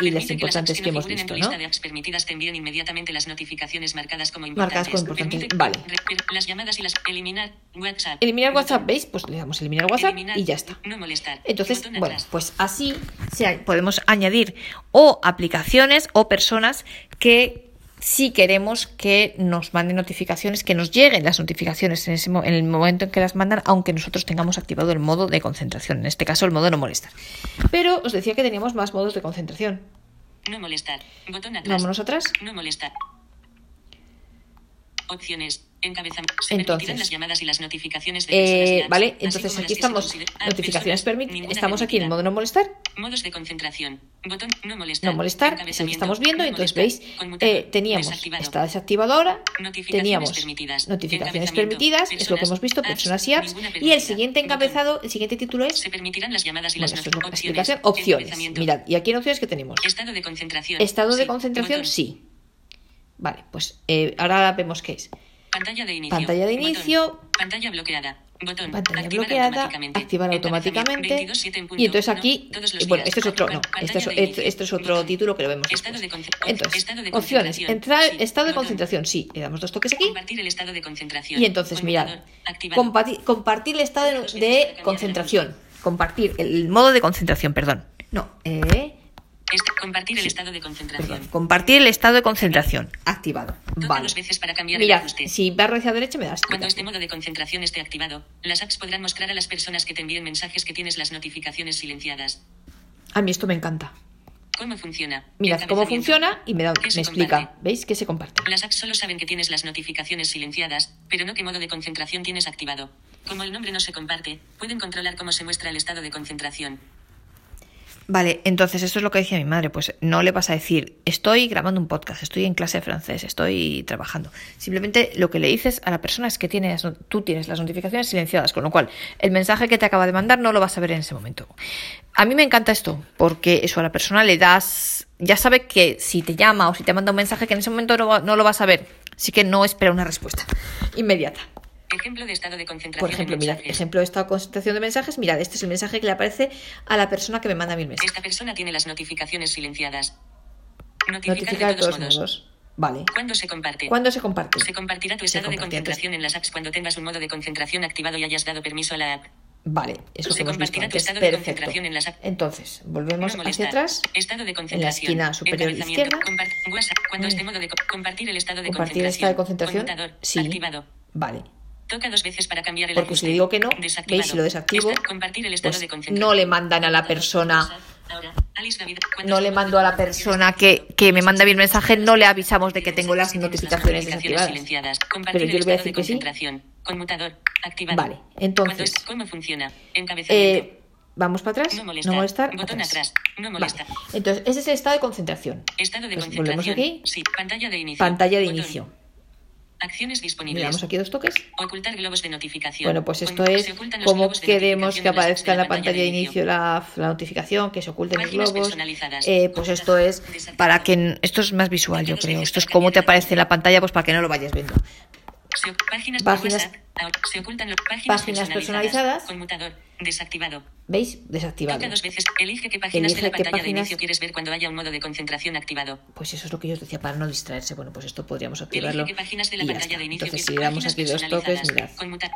y las importantes que hemos visto, ¿no? lista de apps permitidas te envíen inmediatamente las notificaciones marcadas como Marcadas importantes. como importantes, Permite- vale. re- per- las llamadas y las eliminar WhatsApp. Eliminar Botón. WhatsApp, ¿veis? Pues le damos eliminar WhatsApp Eliminar, y ya está. No molestar. Entonces, bueno, pues así podemos añadir o aplicaciones o personas que sí queremos que nos manden notificaciones, que nos lleguen las notificaciones en, ese, en el momento en que las mandan, aunque nosotros tengamos activado el modo de concentración, en este caso el modo no molestar. Pero os decía que teníamos más modos de concentración. No molestar. Botón atrás. Vámonos atrás. No molestar. Opciones. Entonces, Eh, vale, entonces aquí estamos. Notificaciones permitidas. Estamos aquí en modo no molestar. Modos de concentración. Botón no molestar. No molestar, es el que Encabezamiento, estamos viendo. Entonces, veis, eh, teníamos, está desactivado ahora. Notificaciones Teníamos permitidas. notificaciones permitidas, es lo que hemos visto, personas y apps. Y el siguiente encabezado, el siguiente título es. Se permitirán las llamadas y Bueno, las esto es lo- opciones. explicación, opciones. Mirad, y aquí en opciones que tenemos. Estado de concentración. Estado de Sí. concentración, Botón. sí. Vale, pues eh, ahora vemos qué es. Pantalla de inicio. Pantalla de Botón. Pantalla bloqueada. Botón. Pantalla Activar bloqueada, automáticamente. activar automáticamente. 22.7 en punto. Y entonces aquí, eh, bueno, este es otro, no, este es, este- este es otro Botón. título que lo vemos Estado de Entonces, estado de opciones, entrar, Sí. estado de Botón. concentración, sí, le damos dos toques aquí. Compartir el estado de concentración. Y entonces, mirad, compartir, compartir el estado de, de concentración. Compartir el modo de concentración, perdón. No, eh, Este- compartir el estado de concentración. perdón. Compartir el estado de concentración. Activado. Vale. dos veces para cambiar el Mira, ajuste. si barro hacia derecha me das. Cuando este modo de concentración esté activado, las apps podrán mostrar a las personas que te envíen mensajes que tienes las notificaciones silenciadas. A mí esto me encanta. ¿Cómo funciona? Mirad cómo funciona y me, da, ¿Qué se me explica. comparte? ¿Veis que se comparte? Las apps solo saben que tienes las notificaciones silenciadas, pero no qué modo de concentración tienes activado. Como el nombre no se comparte, pueden controlar cómo se muestra el estado de concentración. Vale, entonces esto es lo que decía mi madre, pues no le vas a decir, estoy grabando un podcast, estoy en clase de francés, estoy trabajando. Simplemente lo que le dices a la persona es que tienes, tú tienes las notificaciones silenciadas, con lo cual el mensaje que te acaba de mandar no lo vas a ver en ese momento. A mí me encanta esto, porque eso a la persona le das, ya sabe que si te llama o si te manda un mensaje que en ese momento no, no lo vas a ver, así que no espera una respuesta inmediata. Ejemplo de estado de concentración Por ejemplo, en mirad, ejemplo de esta concentración de mensajes, mirad, este es el mensaje que le aparece a la persona que me manda mil mensajes. Esta persona tiene las notificaciones silenciadas. Notificar, Notificar de todos modos. Vale. ¿Cuándo se comparte? ¿Cuándo se comparte? Se compartirá tu estado de concentración en las apps cuando tengas un modo de concentración activado y hayas dado permiso a la app. Vale, eso Se que hemos visto antes. estado de Perfecto. concentración en las apps. Entonces, volvemos No hacia atrás. Estado de En la concentración. esquina superior izquierda. Compart- WhatsApp. Cuando este modo de co- compartir el estado de Compartir el estado de concentración. Sí. Activado. Vale. Toca dos veces para cambiar el Porque ajuste. si le digo que no, Desactivado. veis, si lo desactivo, Esta- compartir el estado pues de no le mandan a la persona- Ahora, Alice David, cuando No este le mando a la persona que, que me manda bien mensaje, no le avisamos de que tengo las notificaciones desactivadas. Pero yo el le voy a decir de que sí. concentración. Conmutador. Activado. Vale, entonces- Cuando es- ¿Cómo funciona? Encabezamiento. Eh, Vamos para atrás. No molestar. Botón atrás. atrás. No molestar. Vale. Entonces, ese es el estado de concentración. Estado de Pues concentración. volvemos aquí. Sí. Pantalla de inicio. Pantalla de Botón. inicio. Acciones Le disponibles. damos aquí dos toques. Ocultar globos de notificación. Bueno, pues esto Cuando es de queremos que aparezca en la pantalla de inicio la, la notificación, que se oculten los globos. Eh, pues esto es para que esto es más visual, yo creo. Esto es cómo te aparece en la pantalla, pues para que no lo vayas viendo. Se páginas, por Páginas- WhatsApp. Se ocultan los páginas, páginas personalizadas. Conmutador. Desactivado. ¿Veis? Desactivado. Toca dos veces. Elige qué páginas Elige de la pantalla de inicio quieres ver cuando haya un modo de concentración activado. Pues eso es lo que yo os decía para no distraerse. Bueno, pues esto podríamos activarlo. Elige qué páginas de la y ya pantalla está. de inicio Entonces, si le damos aquí dos toques, mirad. Conmutar.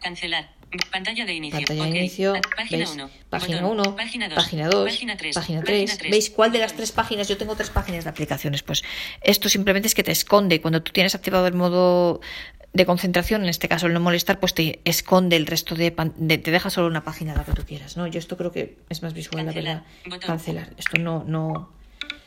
Cancelar. Pantalla de inicio. Pantalla de Ok. inicio, Página ¿veis? 1. Página 1, Página 2. página 2, Página 3. página 3. ¿Veis cuál de las tres páginas? Yo tengo tres páginas de aplicaciones. Pues esto simplemente es que te esconde. Cuando tú tienes activado el modo de concentración, en este caso el no molestar, pues te esconde el resto de, de- te deja solo una página la que tú quieras, ¿no? Yo esto creo que es más visual, la Cancelar. verdad. Botón. Cancelar. Esto no, no.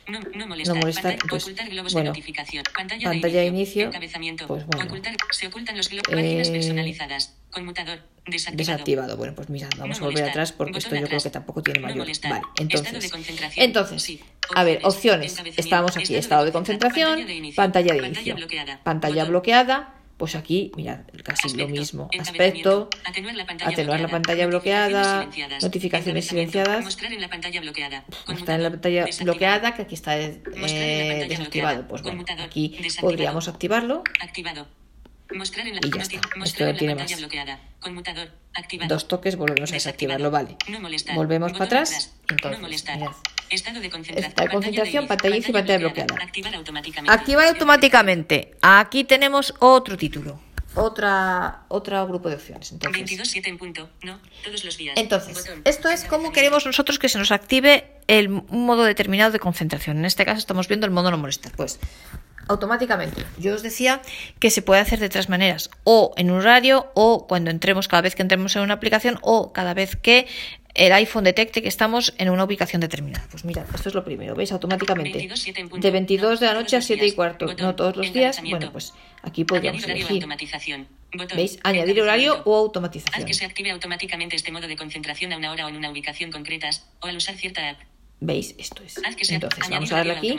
No, no molestar. No molestar, Pantalla- entonces, ocultar globos bueno, de notificación. Pantalla, pantalla de de inicio. Encabezamiento. pues bueno. Ocultar. Se ocultan los globos. Páginas Eh, personalizadas. Conmutador. Desactivado. Desactivado. Bueno, pues mira, vamos No a volver atrás porque Botón esto yo creo que tampoco tiene mayor. Vale, entonces. Entonces, Sí. a ver, Opciones. Estábamos aquí, Estado de concentración. Pantalla de inicio. pantalla de Pantalla inicio. bloqueada. Pantalla Botón. bloqueada. Pues aquí, mirad, casi lo mismo. Aspecto. Atenuar la pantalla Atenuar la bloqueada. pantalla bloqueada. Notificaciones silenciadas. Notificaciones Encabezamiento. silenciadas. Mostrar en la pantalla bloqueada. Está en la pantalla bloqueada, que aquí está eh, Mostrar desactivado. Pues bueno, aquí podríamos activarlo. Activado. Mostrar en la, Y ya está. Esto no tiene más. Conmutador. Dos toques, volvemos a desactivarlo, vale. No. Volvemos para atrás. No Entonces, molestar. mirad. Estado de concentración. Concentración, pantalla y pantalla bloqueada. Activar automáticamente. Activar automáticamente. Aquí tenemos otro título. Otra, otro grupo de opciones. Entonces, 22.7 en punto. No, todos los días. Entonces, Botón. esto es cómo queremos nosotros que se nos active el, un modo determinado de concentración. En este caso estamos viendo el modo no molestar. Pues automáticamente. Yo os decía que se puede hacer de tres maneras. O en un horario, o cuando entremos, cada vez que entremos en una aplicación, o cada vez que el iPhone detecte que estamos en una ubicación determinada. Pues mira, esto es lo primero, ¿veis? Automáticamente. 22, siete en punto. De 22 de la No, noche a todos los 7 y cuarto. Botón. No todos los días. Bueno, pues aquí podríamos Añadir horario o elegir. automatización. Botón. ¿Veis? Añadir horario o Haz automatización. que se active automáticamente este modo de concentración a una hora o en una ubicación concretas, o al usar cierta app. ¿Veis? Esto es. Entonces, vamos a darle aquí.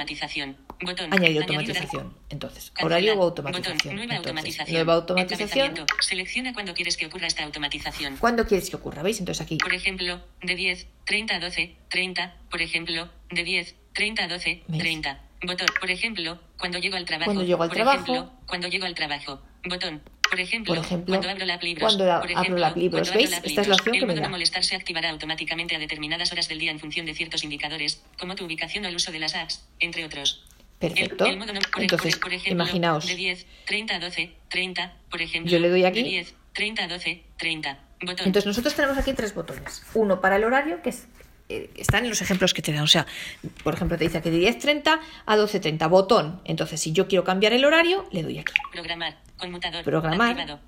Botón. Añadir automatización. Entonces, horario o Botón. automatización. Nueva Entonces, automatización. nueva automatización. Selecciona cuándo quieres que ocurra esta automatización. ¿Cuándo quieres que ocurra? ¿Veis? Entonces aquí. Por ejemplo, de 10, 30 a 12, 30. Por ejemplo, de 10, 30 a 12, ¿Veis? 30. Botón. Por ejemplo, cuando llego al trabajo. Cuando llego al Por trabajo. ejemplo, cuando llego al trabajo. Botón. Por ejemplo, Por ejemplo, cuando abro la app libros. cuando la- Por abro ejemplo, la app libros, cuando abro ¿veis? la app Esta es la opción que el me modo da. no molestar se activará automáticamente a determinadas horas del día en función de ciertos indicadores, como tu ubicación o el uso de las apps, entre otros. Perfecto. El- el modo no- por- Entonces, por ejemplo, imaginaos. De 10, 30 a 12, 30. Por ejemplo, Yo le doy aquí. De 10, 30 a 12, 30. Botón. Entonces nosotros tenemos aquí tres botones. Uno para el horario, que es, eh, están en los ejemplos que te dan. O sea, por ejemplo, te dice que de 10.30 a 12.30, botón. Entonces, si yo quiero cambiar el horario, le doy aquí. Programar. Conmutador. Programar. Activado.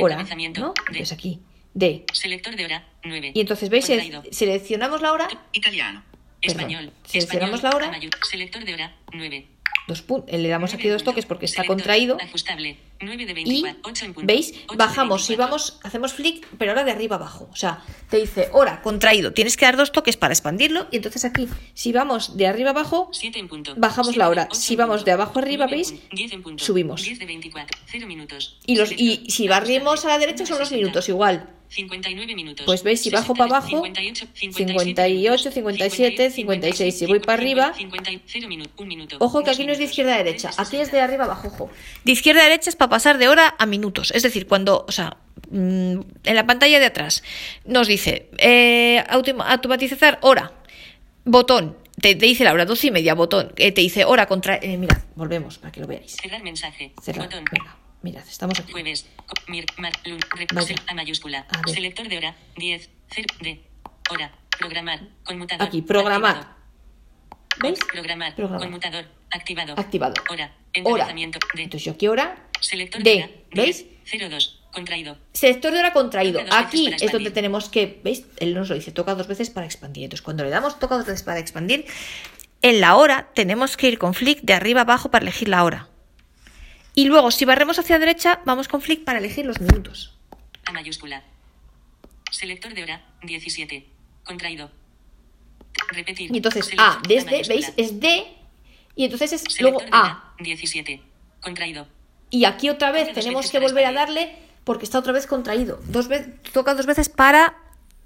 Hora. ¿no? Entonces aquí, de. Selector de hora. 9. Y entonces, ¿veis? Contraído. Seleccionamos la hora, Italiano. Perdón. Español. Seleccionamos Español, la hora. Selector de hora. 9. dos pun- le damos aquí dos toques porque está contraído. Ajustable. 9 de Y 24. 8 en punto. veis, 8 de bajamos, si 24. vamos, hacemos flick, pero ahora de arriba abajo. O sea, te dice hora, contraído. Tienes que dar dos toques para expandirlo. Y entonces aquí, si vamos de arriba abajo, 7 en punto. Bajamos 7 la hora. Si vamos de abajo arriba, 9 en ¿veis? punto. 10 en punto. Subimos. 10 de 24. 0 minutos. y, los, y si barrimos a la derecha son los 60. minutos igual. 59 minutos. Pues veis, si bajo para abajo, 58, 58, 57, 56. Si voy para arriba, 50, 0 minuto, 1 minuto. Ojo que aquí no es de izquierda a derecha, aquí es 60. de arriba abajo, ojo. De izquierda a derecha es para pasar de hora a minutos. Es decir, cuando, o sea, mm, en la pantalla de atrás nos dice eh, autom- automatizar hora, botón, te, te dice la hora, 12 y media, botón, eh, te dice hora contra. Eh, mirad, volvemos para que lo veáis. Cerrar mensaje. Cerrar. Botón. Venga, mirad, estamos aquí. Jueves. Mir, mar, lun, A mayúscula. A. Selector de hora. 10. Cer, de. Hora. Programar. Conmutador. Aquí, programar. activado. ¿Veis? Programar. Programar. Conmutador. Activado. Activado. Hora. Hora. De. Entonces yo aquí hora, Selector de, hora, ¿veis? 02. Contraído. Sector de hora contraído. Aquí es donde tenemos que, ¿veis? Él nos lo dice, toca dos veces para expandir. Entonces, cuando le damos toca dos veces para expandir, en la hora tenemos que ir con flick de arriba abajo para elegir la hora. Y luego, si barremos hacia derecha, vamos con flick para elegir los minutos. A mayúscula. Selector de hora. 17. Contraído. Repetir. Y entonces, Selector A, desde, mayúscula. ¿veis? Es D, y entonces es Selector luego A. hora. 17. Contraído. Y aquí otra vez tenemos que volver a darle porque está otra vez contraído. Dos veces, toca dos veces para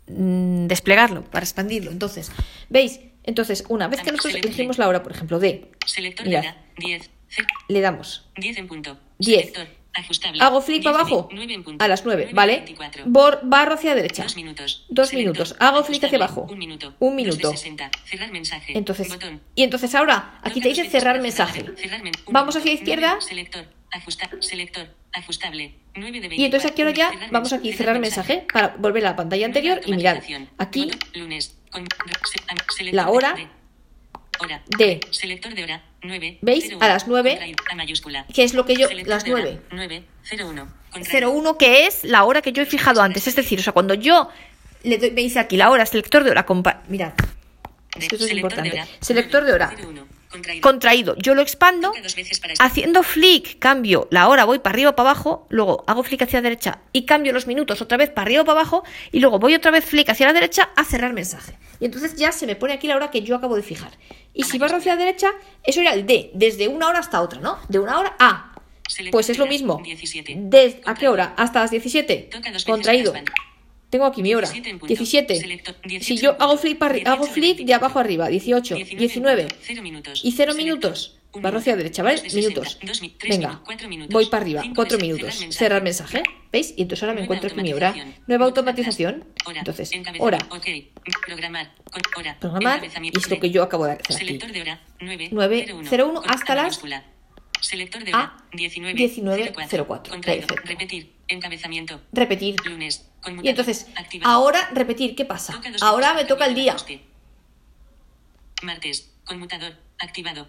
mm, desplegarlo, para expandirlo. Entonces, ¿veis? Entonces, una vez que nosotros elegimos la hora, por ejemplo, de, Selector Mirad. de hora. 10. Ce- le damos 10 en punto. 10. Ajustable. Hago flick 10 para abajo 9 en punto. a las 9, 9 ¿vale? 24. Bor- barro hacia derecha. Dos minutos. Dos Selector. minutos. Hago flick hacia abajo. Un minuto. Un Dos de minuto. 60. Cerrar mensaje. Entonces, Botón. y entonces ahora aquí te dice cerrar mensaje. Cerrar men- un Vamos hacia la izquierda Selector. Ajusta, selector. Ajustable. 9 de 24. y entonces aquí ahora ya vamos aquí cerrar mensaje para volver a la pantalla anterior y mirad. automatización. Aquí La hora hora. de- Selector de hora. 9. ¿Veis? A las 9, A mayúscula. que es lo que yo Selector las de hora, 9. 9. 01. 01 que es la hora que yo he fijado antes. Es decir, o sea, cuando yo le doy, me dice aquí la hora, selector de hora, mirad, es que esto es importante. Selector de hora, contraído. Yo lo expando, haciendo flick, cambio la hora, voy para arriba o para abajo, luego hago flick hacia la derecha y cambio los minutos otra vez para arriba o para abajo y luego voy otra vez flick hacia la derecha a cerrar mensaje. Y entonces ya se me pone aquí la hora que yo acabo de fijar. Y si barro hacia la derecha, eso era el D, desde una hora hasta otra, ¿no? De una hora a. Pues es lo mismo. 17. ¿De a qué hora? Hasta las 17. Toca dos veces Contraído. Tengo aquí mi hora. 17 en punto. 17. Selector. Si 18 yo hago flick, para, 18 hago flick de 24. abajo arriba, 18, 19. 0 minutos. Y 0 Selector. minutos. Barro hacia la derecha, ¿vale? Dos de 60. Minutos. Venga, voy para arriba. Cinco 4 de- minutos. cerrar mensaje. ¿Veis? Y entonces ahora me encuentro aquí mi hora. Nueva automatización. Entonces, hora. Programar. Con. Y es lo De. que yo acabo de hacer aquí. Selector de hora. 9. 9, 01, Con- hasta A las. Selector de A, hora. 19. 19, 04. 04. Contraído. Perfecto. Repetir. Encabezamiento. Repetir. Lunes. Y entonces, Activado. ahora repetir. ¿Qué pasa? Ahora me toca el día. Martes. Conmutador. Activado.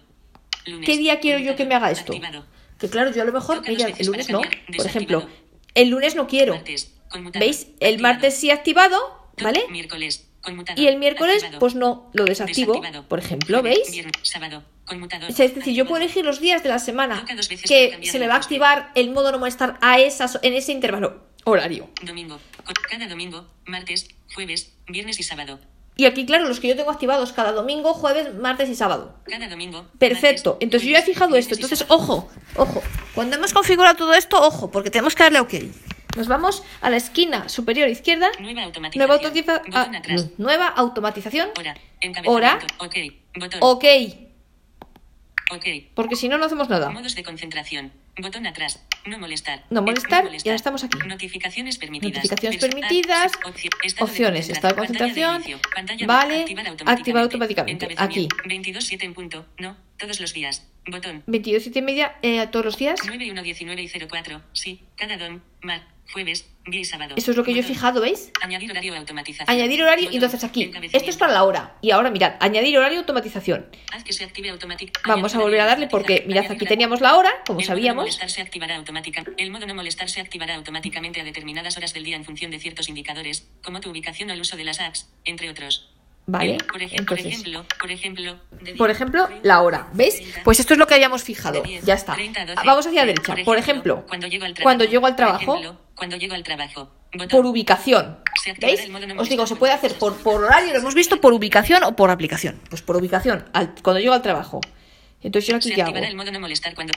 Lunes. ¿Qué día quiero yo que me haga esto? Activado. Que claro, yo a lo mejor, mira, el lunes no. Por ejemplo, el lunes no quiero. Martes. ¿Veis? El Activado. martes sí activado, ¿vale? Miércoles. Y el miércoles, pues no, lo desactivo. Por ejemplo, ¿veis? viernes, sábado. Conmutador. O sea, es decir, yo puedo Activado. elegir los días de la semana que se me el va a activar el modo no molestar a esas, en ese intervalo horario. Domingo. Cada domingo, martes, jueves, viernes y sábado. Y aquí, claro, los que yo tengo activados cada domingo, jueves, martes y sábado. Cada domingo. Perfecto. martes, Entonces yo ya he fijado esto. Entonces, ojo, ojo. Cuando hemos configurado todo esto, ojo, porque tenemos que darle OK. Nos vamos a la esquina superior izquierda. Nueva automatización. Nueva, automatiza- ah, nueva automatización. Hora. Ok. Botón. OK. Ok. Porque si no, no hacemos nada. Modos de concentración. Botón atrás. No molestar. No molestar, y ahora estamos aquí. Notificaciones permitidas. Notificaciones permitidas, estado de opciones, estado de concentración. Pantalla vale, activar automáticamente. Aquí. 22.7 en punto. No. Todos los días. Botón. 22, 7 y media eh, todos los días. 9, 1, 19 y 04. Sí. Cada don. Mar. Jueves. Día y sábado. Eso es lo que yo he fijado, ¿veis? Añadir horario automatización. Añadir horario y entonces aquí. Esto es para la hora. Y ahora mirad, añadir horario automatización. Haz que se active. Vamos a volver a darle porque mirad, aquí teníamos la hora, como sabíamos. El modo no molestar se activará automáticamente a determinadas horas del día en función de ciertos indicadores, como tu ubicación o el uso de las apps, entre otros. Vale, por, ej- por entonces. ejemplo, por ejemplo, Por ejemplo, la hora. ¿Veis? Pues esto es lo que habíamos fijado. De 10, Ya está. 30 a 12. Vamos hacia la derecha. Por ejemplo, cuando llego al trabajo. cuando llego al Por trabajo, ejemplo, por ubicación. ¿Veis? Os digo, se puede hacer por, por horario, lo hemos visto, por ubicación o por aplicación. Pues por ubicación, al- cuando llego al trabajo. Entonces yo aquí qué hago. activará el modo no molestar cuando.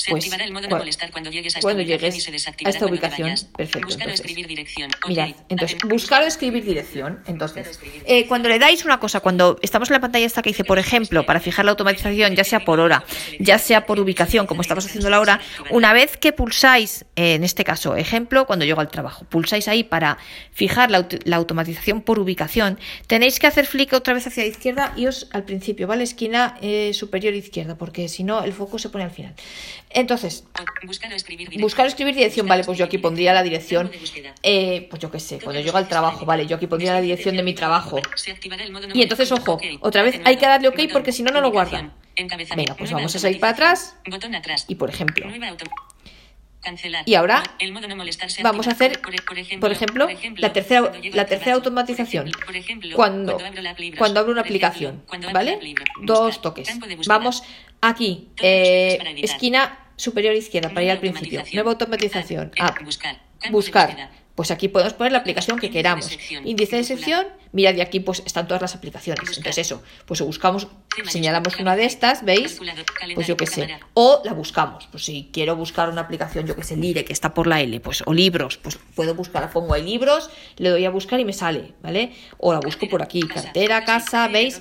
Se Pues, activará el modo no molestar cuando llegues a esta cuando llegues y se a esta ubicación. Perfecto, Buscar o entonces. escribir dirección. Mirad, entonces, buscar o escribir dirección. Entonces, eh, cuando le dais una cosa, cuando estamos en la pantalla esta que dice, por ejemplo, para fijar la automatización, ya sea por hora, ya sea por ubicación, como estamos haciendo ahora, una vez que pulsáis, eh, en este caso, ejemplo, cuando llego al trabajo, pulsáis ahí para fijar la, la automatización por ubicación, tenéis que hacer flick otra vez hacia la izquierda y os al principio, ¿vale? Esquina eh, superior izquierda, porque si no, el foco se pone al final. Entonces, Buscar o escribir dirección. Buscar o escribir dirección, vale, pues yo aquí pondría la dirección, eh, pues yo qué sé, cuando llego al trabajo, vale, yo aquí pondría la dirección de mi trabajo. Y entonces, ojo, otra vez hay que darle OK porque si no, no lo guarda. Ubicación. Encabezamiento. Venga, pues vamos a seguir para atrás. Y por ejemplo, Cancelar. Y ahora el modo no molestar se vamos a hacer, por, por ejemplo, por la tercera, la tercera automatización. Por ejemplo, Cuando, abro la app Libros. cuando abro una ejemplo, aplicación, cuando abro la ¿vale? Dos toques. Vamos aquí, eh, esquina superior izquierda para ir al principio. Nueva automatización. Ah, Ah, buscar. De. Pues aquí podemos poner la aplicación que Índice de queramos. Índice de sección, mirad, y aquí pues están todas las aplicaciones. Buscar. Entonces eso, pues buscamos, señalamos una de estas, ¿veis? Pues yo qué sé. O la buscamos. Pues si quiero buscar una aplicación, yo qué sé, Lire, que está por la L, pues o libros, pues puedo buscar, pongo ahí libros, le doy a buscar y me sale, ¿vale? O la busco por aquí, cartera, casa, sí, ¿veis?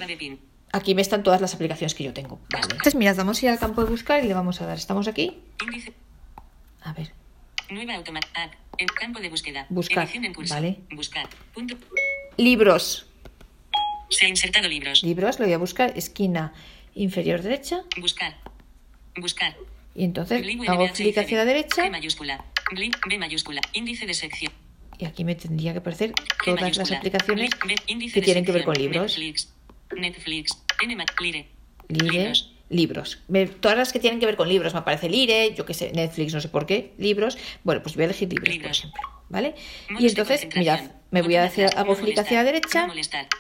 Aquí me están todas las aplicaciones que yo tengo. Vale. Entonces, mirad, vamos a ir al campo de buscar y le vamos a dar. Estamos aquí. A ver. Nueva automat. App. En campo de búsqueda. Buscar, Edición en curso. vale. Buscar. Punto. Libros. Se ha insertado libros. Libros, lo voy a buscar. Esquina inferior derecha. Buscar. Buscar. Y entonces Blip hago clic hacia la derecha. G mayúscula. Blip B mayúscula. Índice de sección. Y aquí me tendría que aparecer todas las aplicaciones Blip B, que tienen que ver sección. con libros. Netflix. Netflix. N. Lire, Libros. Libros. Me- Todas las que tienen que ver con libros. Me aparece Lire, yo qué sé, Netflix, no sé por qué. Libros. Bueno, pues voy a elegir libros, por ejemplo. ¿Vale? Modos Y entonces, mirad, me voy a atrás, hago clic hacia la derecha.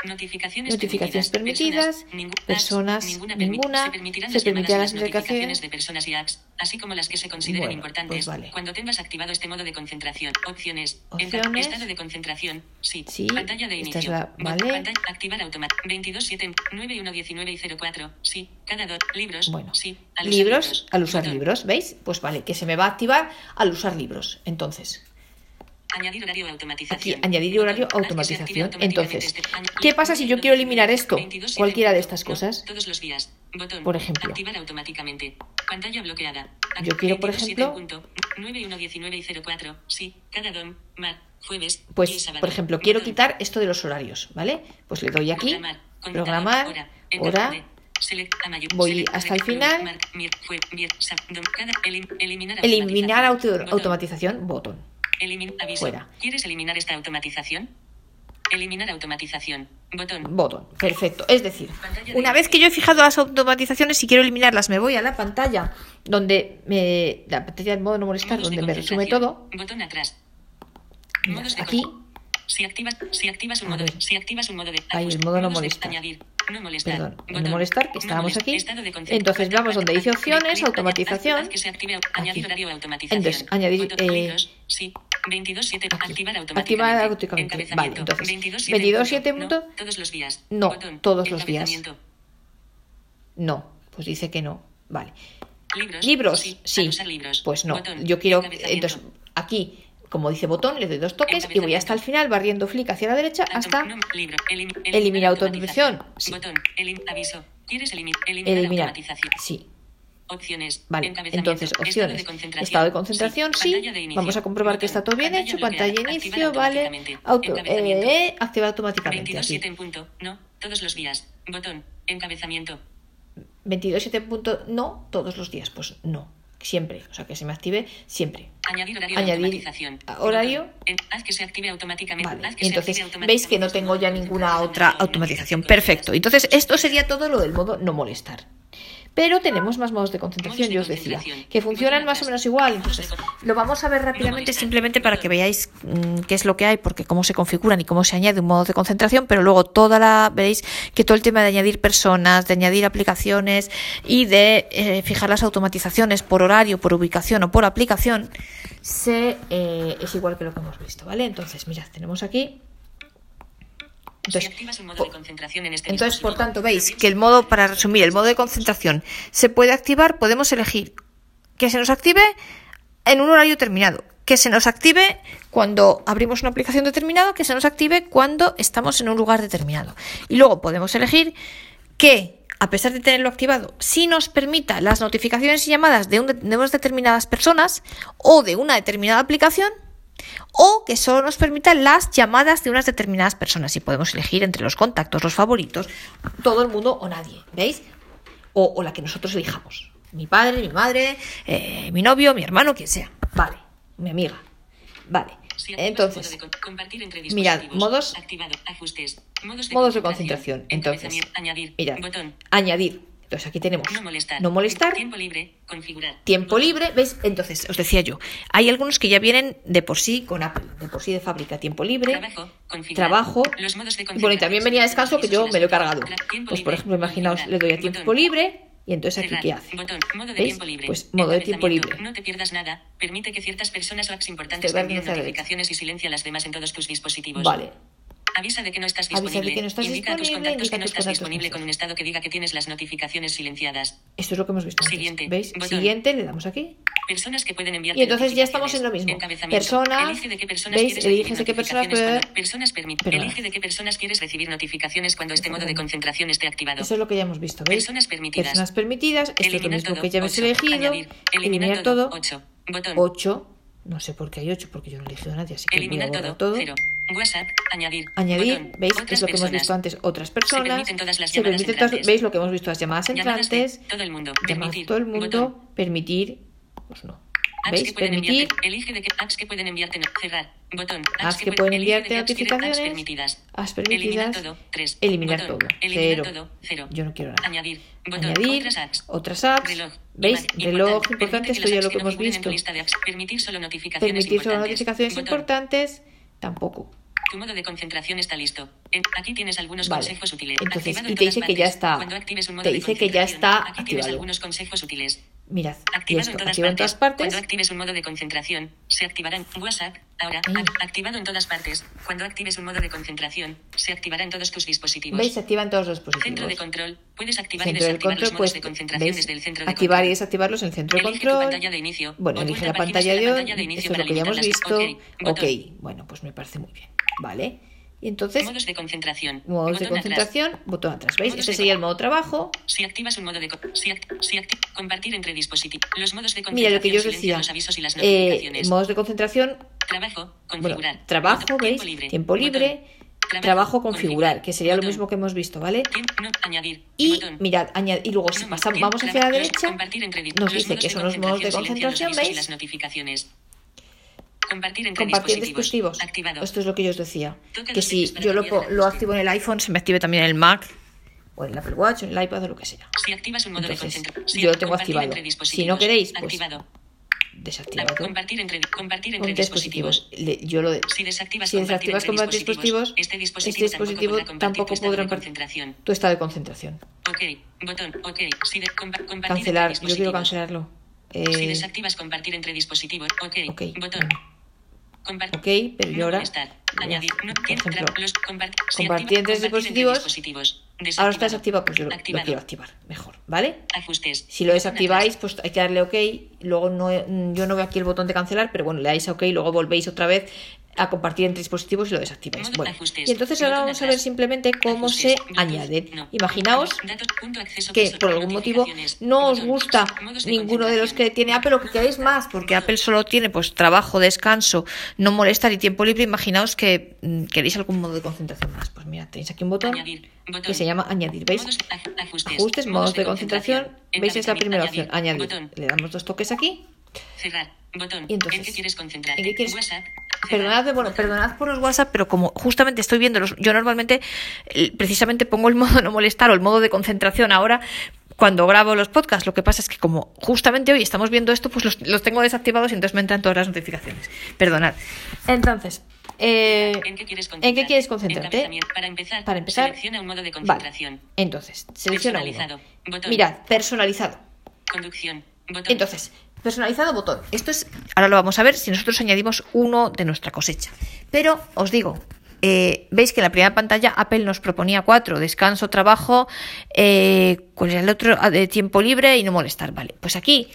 Notificaciones, Notificaciones permitidas, ningún- personas, ninguna, se permitirán se las permitirán notificaciones. de personas y apps, así como las que se consideren Bueno, importantes. pues vale. Cuando tengas activado este modo de concentración, opciones, Opciones. Estado de concentración, sí, Sí, pantalla de esta es inicio, la- vale. pantalla, activar automático, 22 7 9 1 19 y 04, sí, cada dos, libros, Bueno, sí, al usar libros, al usar libros, ¿veis? Pues vale, que se me va a activar al usar libros. Entonces, Añadir horario automatización. Aquí, añadir horario, automatización. Entonces, este- ¿qué pasa si yo quiero eliminar esto? 22, Cualquiera de 7, estas cosas. Todos los días. Botón. Por ejemplo. Activar automáticamente. Pantalla bloqueada. Yo quiero, por 22, 7 ejemplo- punto, 9 1 19 y 04. Sí. Cada don. Mar. Jueves. Pues, por ejemplo, quiero quitar esto de los horarios, ¿vale? Pues le doy aquí, Programar. Hora. Voy hasta el final. eliminar eliminar auto- automatización. Botón. Elimin- aviso. Fuera. ¿Quieres eliminar esta automatización? Eliminar automatización. Botón. Botón, perfecto. Es decir, Pantalla de una vez que yo he fijado las automatizaciones, si quiero eliminarlas, me voy a la pantalla donde me. La pantalla del modo no molestar, Modos donde me resume todo. Botón atrás. Aquí, Si activas, si activas un modo, ver. si activas un modo de Ahí, el modo no de- molestar. añadir, no molestar, Perdón, no molestar, que no estábamos molestar, aquí. de Entonces vamos donde dice opciones, automatización. que se active, añadir horario automatización. Entonces, añadir, eh, libros, sí, 22.7, aquí. activar automáticamente. Vale, entonces, 22.7 22.7 no, punto- todos los días. No, Botón, todos los días. No, pues dice que no. Vale. Libros, Libros, sí, libros. Pues no. Botón, Yo quiero. Entonces, aquí, como dice botón, le doy dos toques y voy hasta el final barriendo flick hacia la derecha hasta eliminar automatización. Sí. Botón, elim- aviso. ¿Quieres elimi- eliminar? Sí. Opciones. Vale, entonces opciones. de Estado de concentración, sí. De Vamos a comprobar que está todo bien hecho. Pantalla activar inicio, vale. Auto, eh, activa automáticamente. 22.7 Aquí. en punto. No, todos los días. Botón, encabezamiento. 22.7 punto, no, todos los días. Pues no, siempre. O sea, que se me active siempre. Añadir horario Añadir automatización. horario. Haz que se active automáticamente. Vale, haz que se entonces active veis que no tengo ya ninguna otra automatización. Perfecto. Entonces esto sería todo lo del modo no molestar. Pero tenemos más modos de concentración, yo os decía, que funcionan más o menos igual. Entonces lo vamos a ver rápidamente simplemente para que veáis mm, qué es lo que hay, porque cómo se configuran y cómo se añade un modo de concentración, pero luego toda la veréis que todo el tema de añadir personas, de añadir aplicaciones y de eh, fijar las automatizaciones por horario, por ubicación o por aplicación, se, eh, es igual que lo que hemos visto, ¿vale? Entonces, mirad, tenemos aquí. Si Entonces, modo de concentración en este entonces, por tanto, veis que el modo, para resumir, el modo de concentración se puede activar, podemos elegir que se nos active en un horario determinado, que se nos active cuando abrimos una aplicación determinada, que se nos active cuando estamos en un lugar determinado. Y luego podemos elegir que, a pesar de tenerlo activado, si nos permita las notificaciones y llamadas de, un de unas determinadas personas o de una determinada aplicación, o que solo nos permita las llamadas de unas determinadas personas y podemos elegir entre los contactos, los favoritos, todo el mundo o nadie, ¿veis? O, o la que nosotros elijamos. Mi padre, mi madre, eh, mi novio, mi hermano, quien sea. Vale, mi amiga. Vale. Entonces, mirad, modos- modos de modos de concentración. Entonces, añadir, mirad, botón, añadir. Entonces aquí tenemos no molestar, no molestar, tiempo libre, configurar, tiempo libre, ¿veis? Entonces, os decía yo, hay algunos que ya vienen de por sí con Apple, de por sí de fábrica, tiempo libre, trabajo, configurar, trabajo. los modos de Bueno, y también venía descanso que yo me lo he cargado. Pues por ejemplo, imaginaos, le doy a tiempo libre y entonces aquí. ¿qué hace? Botón, modo de ¿Veis? tiempo libre. Pues modo de tiempo libre. No te pierdas nada. Permite que ciertas personas o apps importantes envíen notificaciones y silencia a las demás en todos tus dispositivos. Vale. Avisa de que no estás Avisa de disponible. que no estás indica a tus disponible, contactos indica que no a estás disponible con un estado que diga que tienes las notificaciones silenciadas. Esto es lo que hemos visto antes. Siguiente. ¿Veis? Botón. Siguiente, le damos aquí. Personas que pueden enviar Y entonces ya estamos en lo mismo. Personas, Elige de qué personas ¿veis? quieres Eliges de qué personas, personas Elige de qué personas quieres recibir notificaciones cuando este modo de concentración esté activado. Eso es lo que ya hemos visto, ¿veis? Personas permitidas. Personas permitidas, esto es lo Eliminar mismo todo, que ya hemos elegido. Añadir. Eliminar todo. 8. Botón. 8. No sé por qué hay 8, porque yo no he elegido a nadie, así que voy a Eliminar borrar todo. todo. 0. WhatsApp. Añadir. Añadir, Botón. ¿veis? Es lo que hemos visto antes. Otras personas. permiten todas las se llamadas todas- entrantes. ¿Veis lo que hemos visto? Las llamadas Llamadas de entrantes. todo el mundo. Llamadas Permitir. todo el mundo. Botón. Permitir. Pues no. ¿Veis? que pueden Permitir. enviarte. Elige de qué apps que pueden enviarte. no- Cerrar. Botón. Apps que pu- pueden enviarte apps notificaciones. Apps permitidas. Eliminar todo. 3. Eliminar Botón. todo. Eliminar Cero. todo. 0. Yo no quiero nada. Añadir. Botón. Añadir Otras apps. otras apps. Reloj. ¿Veis? Reloj Importante. importante, Permite esto que ya lo que hemos visto. Permitir solo notificaciones Permitir solo importantes. notificaciones Botón. importantes. Tampoco. Tu modo de concentración está listo. En- aquí tienes algunos Vale. consejos útiles. Entonces, y te dice que ya partes. está- Cuando actives un modo te de dice que ya está Aquí tienes activado. algunos consejos útiles. Mirad. Y Activado esto, en todas activado en partes. todas partes. Cuando actives un modo de concentración, se activará en WhatsApp. Ahora, activado en todas partes. Cuando actives un modo de concentración, se activará en todos tus dispositivos. ¿Veis? Se activan todos los Centro dispositivos. de control. Puedes activar y Centro del desactivar control, los modos pues, de concentración ¿veis? desde el centro de Activar y control. desactivarlos en el centro de control. pantalla de inicio. Bueno, elige la pantalla en la de pantalla de inicio Eso es lo que ya hemos visto. Ok, Ok, botón. bueno, pues me parece muy bien. Vale. Y entonces, Modos de concentración. modos de Botón atrás. concentración, botón atrás. ¿Veis? Modos Este de sería el modo trabajo. Si activas un modo de si act- si compartir entre dispositivos. Los modos de Mira concentración. lo que yo os decía. Los avisos y las Eh, notificaciones. modos de concentración, Trabajo. bueno, Configurar. trabajo, Botón, ¿veis? Tiempo libre. Tiempo Botón. libre, Trabajo, trabajo configurar, que sería lo Botón. mismo que hemos visto, ¿vale? No, añadir. Y Botón. mirad, añad- y luego si pasamos, vamos hacia la derecha, nos dice que son los modos de concentración, ¿veis? Compartir entre Compartir dispositivos. dispositivos. Activado. Esto es lo que yo os decía. Toca Que si yo lo, lo activo en el iPhone, se me active también en el Mac, o en el Apple Watch, o en el iPad, o lo que sea. Si activas un modo Entonces, de concentración. yo lo tengo activado. Si no queréis, pues, Activado. desactivado. Compartir entre, compartir entre dispositivos. dispositivos. Yo lo de- Si desactivas, si compartir desactivas entre compartir dispositivos, este dispositivo, este dispositivo tampoco podrá compartir tu estado de concentración. Ok, botón, ok. Si de- compa- compartir Cancelar, yo quiero cancelarlo. Si Eh, desactivas compartir entre dispositivos, ok, Ok. botón. Compartir. Ok, pero yo ahora. Añadir. No, por ejemplo, los si compartir entre dispositivos. Ahora está desactivado, pues yo lo, lo quiero activar. Mejor, ¿vale? Ajustes. Si lo desactiváis, pues hay que darle OK. Luego no, yo no veo aquí el botón de cancelar, pero bueno, le dais a OK y luego volvéis otra vez a compartir entre dispositivos y lo desactiváis. Bueno, y entonces ahora vamos a ver simplemente cómo se añaden. No. Imaginaos que por algún motivo no os gusta ninguno de los que tiene Apple o que queréis más, porque Apple solo tiene pues trabajo, descanso, no molestar y tiempo libre. Imaginaos que mm, queréis algún modo de concentración más. Pues mira, tenéis aquí un botón que se llama añadir, ¿veis? Ajustes. Modos de concentración. ¿Veis? Es la primera opción, añadir. Le damos dos toques aquí. Cerrar. Botón. Y entonces, ¿En qué quieres concentrarte? ¿en qué quieres- WhatsApp. Perdonad, bueno, perdonad por los WhatsApp, pero como justamente estoy viendo los, yo normalmente eh, precisamente pongo el modo no molestar o el modo de concentración ahora cuando grabo los podcasts. Lo que pasa es que como justamente hoy estamos viendo esto, pues los, los tengo desactivados y entonces me entran todas las notificaciones. Perdonad. Entonces, eh, ¿En qué quieres ¿en qué quieres concentrarte? Para empezar, Para empezar, selecciona un modo de Vale. concentración. Entonces, selecciona Personalizado. uno. Botón. Mirad, personalizado. Conducción. Botón. Entonces, personalizado botón. Esto es, ahora lo vamos a ver si nosotros añadimos uno de nuestra cosecha. Pero os digo, eh, veis que en la primera pantalla Apple nos proponía cuatro: descanso, trabajo, eh, ¿cuál era el otro? Ah, de tiempo libre y no molestar. Vale, pues aquí.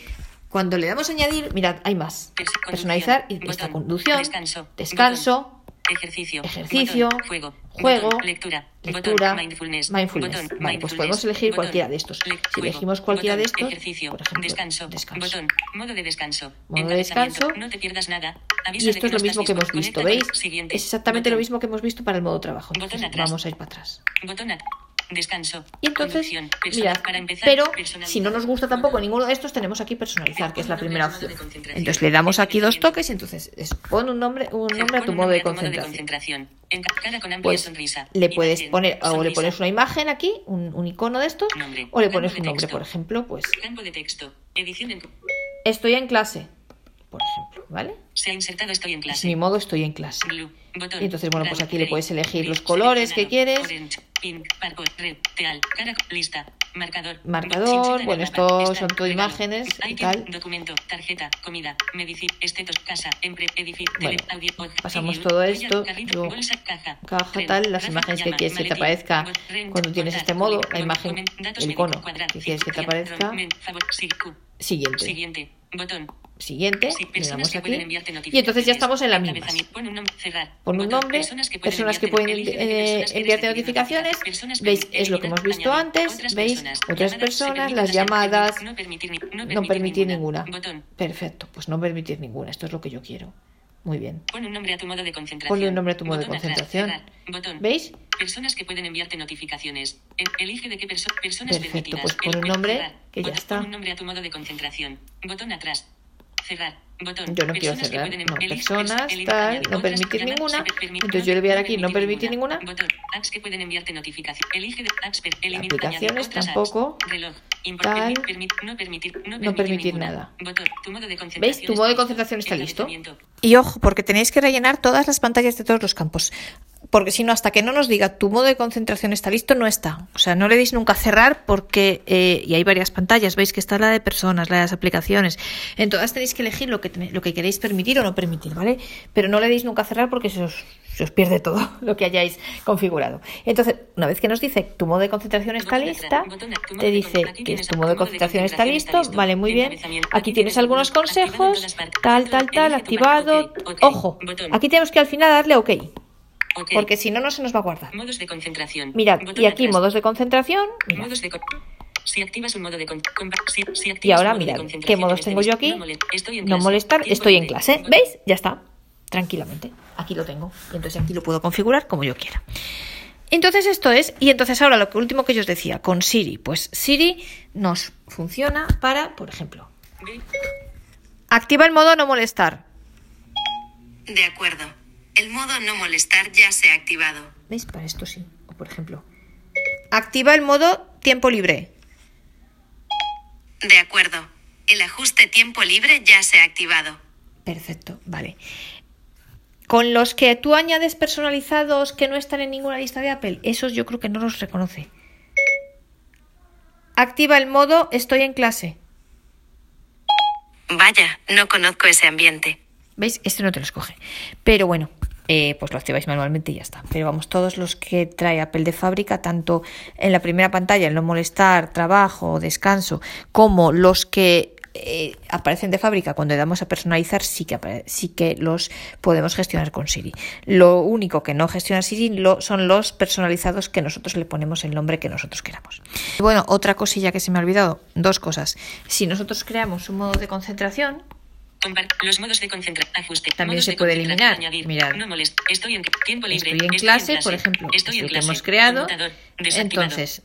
Cuando le damos a añadir, mirad, hay más. Personalizar y esta conducción, Descanso. descanso, Botón. Ejercicio. ejercicio, Botón. Juego. Juego, Botón. Lectura. lectura, Botón. Mindfulness. mindfulness. Botón. Vale, pues podemos elegir cualquiera de estos. Si elegimos cualquiera de estos, Ejercicio. por ejemplo, descanso. descanso. Botón. Modo de descanso. Modo de descanso. No te pierdas nada. Avisa Y esto es lo mismo que hemos visto, ¿veis? Siguiente. Es exactamente lo mismo que hemos visto para el modo trabajo. Entonces, vamos a ir para atrás. Botón Descanso. Y entonces, mirad, para empezar, pero si no nos gusta tampoco ninguno de estos, tenemos aquí personalizar, que es la primera opción. Entonces le damos aquí dos toques y entonces es, pon un nombre, un nombre a tu modo de concentración. Pues le puedes poner, o le pones una imagen aquí, un, un icono de estos, o le pones un nombre, por ejemplo, pues estoy en clase, por ejemplo, ¿vale? Se ha insertado estoy en Es clase. mi modo estoy en clase. Y entonces, bueno, pues aquí le puedes elegir los colores que quieres. Pink, purple, red, teal, cara, lista, marcador. Marcador, bueno, está, son todo imágenes y tal. Documento, tarjeta, comida, medicina, estetos, casa, empre, edificio, Bueno, audio, pasamos todo esto, luego caja, tal, las imágenes que quieres que te aparezca cuando tienes este modo, la imagen, el icono que quieres que te aparezca. Siguiente. Siguiente, botón. Siguiente, Sí, le damos aquí. Y entonces ya estamos en la misma. Pon un nombre, cerrar. Pon un Botón. nombre, Personas que personas que pueden enviarte, eh, notificaciones. Personas ¿Veis? Es lo que hemos visto antes. otras ¿Veis? personas. Otras personas, las llamadas. No permitir, no ninguna. Perfecto, pues no permitir ninguna. Esto es lo que yo quiero. Muy bien. Pon un nombre a tu modo de concentración. Ponle un nombre a tu modo de atrás, concentración. cerrar. ¿Veis? Personas que pueden enviarte notificaciones. Elige de qué perso- personas Perfecto, permitidas. pues pon un nombre que ya Botón. está. Pon un nombre a tu modo de concentración. Botón atrás. Cerrar. Botón. Yo no quiero cerrar. No, personas, tal, no permitir ninguna. Entonces yo le voy a dar aquí no permitir ninguna. Botón. Apps que pueden enviarte notificación. Elige de apps. per- elimina- Aplicaciones tampoco. Reloj. Tal. no permitir, no nada. ¿Veis? Tu modo de concentración está listo. Y ojo, porque tenéis que rellenar todas las pantallas de todos los campos. Porque si no, hasta que no nos diga tu modo de concentración está listo, no está. O sea, no le deis nunca a cerrar porque, eh, y hay varias pantallas, veis que está la de personas, la de las aplicaciones. En todas tenéis que elegir lo que, lo que queréis permitir o no permitir, ¿vale? Pero no le deis nunca a cerrar porque se os, se os pierde todo lo que hayáis configurado. Entonces, una vez que nos dice tu modo de concentración está lista, te dice que tu modo de concentración está listo, vale, muy bien. Aquí tienes algunos consejos, tal, tal, tal, activado. Ojo, aquí tenemos que al final darle OK, Porque si no, no se nos va a guardar. Modos de concentración. Mirad, Botón y aquí atrás. modos de concentración. mirad. Modos de con- si activas un modo de con- si, si activas Y ahora mirad, ¿qué modos este tengo yo aquí? No, mole- estoy en No molestar, estoy en clase. ¿Veis? Ya está. Tranquilamente. Aquí lo tengo. Y entonces aquí lo puedo configurar como yo quiera. Entonces esto es, y entonces ahora lo que último que yo os decía, con Siri, pues Siri nos funciona para, por ejemplo, activa el modo no molestar. De acuerdo. El modo no molestar ya se ha activado. ¿Veis? Para esto sí. O por ejemplo, activa el modo tiempo libre. De acuerdo. El ajuste tiempo libre ya se ha activado. Perfecto, vale. Con los que tú añades personalizados que no están en ninguna lista de Apple, esos yo creo que no los reconoce. Activa el modo estoy en clase. Vaya, no conozco ese ambiente. ¿Veis? Este no te lo escoge. Pero bueno, eh, pues lo activáis manualmente y ya está. Pero vamos, todos los que trae Apple de fábrica, tanto en la primera pantalla, el no molestar, trabajo, descanso, como los que eh, aparecen de fábrica cuando le damos a personalizar, sí que, sí que los podemos gestionar con Siri. Lo único que no gestiona Siri lo, son los personalizados que nosotros le ponemos el nombre que nosotros queramos. bueno, otra cosilla que se me ha olvidado, dos cosas. Si nosotros creamos un modo de concentración, los modos de. Ajuste. También se puede eliminar. Mirad. No Estoy en tiempo libre. Estoy en clase, por ejemplo. Estoy en clase. hemos creado. Entonces,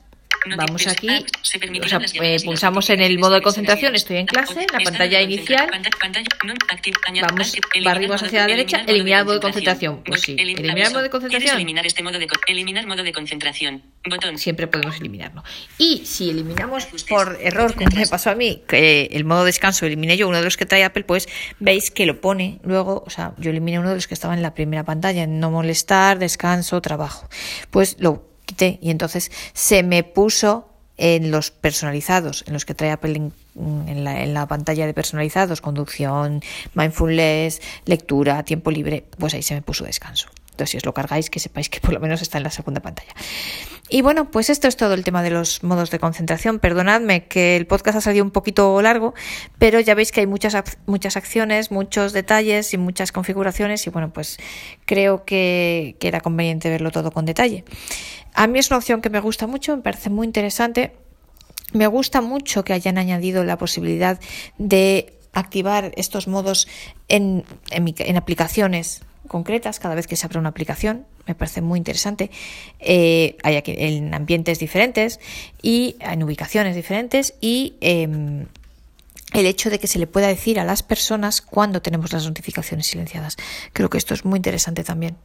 Vamos aquí, o sea, eh, pulsamos en el modo de concentración, estoy en clase, la pantalla inicial, vamos, barrimos hacia la derecha, eliminar modo de concentración. Pues sí, eliminar modo de concentración. Eliminar este modo de eliminar modo de concentración. Botón. Siempre podemos eliminarlo. Y si eliminamos por error, como me pasó a mí, que el modo descanso eliminé yo, uno de los que trae Apple, pues veis que lo pone luego, o sea, yo eliminé uno de los que estaba en la primera pantalla, en no molestar, descanso, trabajo. Pues lo y entonces se me puso en los personalizados, en los que trae la, en, la, pantalla de personalizados, conducción, mindfulness, lectura, tiempo libre, pues ahí se me puso descanso. Si os lo cargáis, que sepáis que por lo menos está en la segunda pantalla. Y bueno, pues esto es todo el tema de los modos de concentración. Perdonadme que el podcast ha salido un poquito largo, pero ya veis que hay muchas, muchas acciones, muchos detalles y muchas configuraciones y bueno, pues creo que, que era conveniente verlo todo con detalle. A mí es una opción que me gusta mucho, me parece muy interesante. Me gusta mucho que hayan añadido la posibilidad de activar estos modos en, en, aplicaciones concretas cada vez que se abre una aplicación. Me parece muy interesante. Eh, hay aquí en ambientes diferentes y en ubicaciones diferentes y em, el hecho de que se le pueda decir a las personas cuando tenemos las notificaciones silenciadas. Creo que esto es muy interesante también.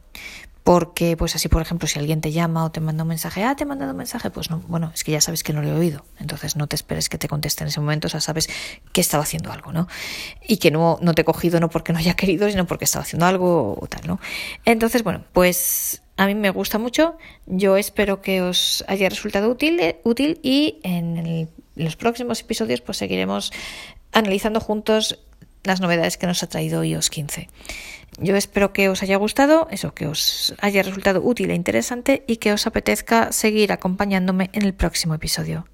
Porque, pues así, por ejemplo, si alguien te llama o te manda un mensaje, ah, te he mandado un mensaje, pues no, bueno, es que ya sabes que no lo he oído. Entonces no te esperes que te conteste en ese momento, o sea, sabes que estaba haciendo algo, ¿no? Y que no, no te he cogido no porque no haya querido, sino porque estaba haciendo algo o tal, ¿no? Entonces, bueno, pues a mí me gusta mucho. Yo espero que os haya resultado útil, útil y en los próximos episodios pues seguiremos analizando juntos las novedades que nos ha traído iOS 15. Yo espero que os haya gustado, eso, que os haya resultado útil e interesante y que os apetezca seguir acompañándome en el próximo episodio.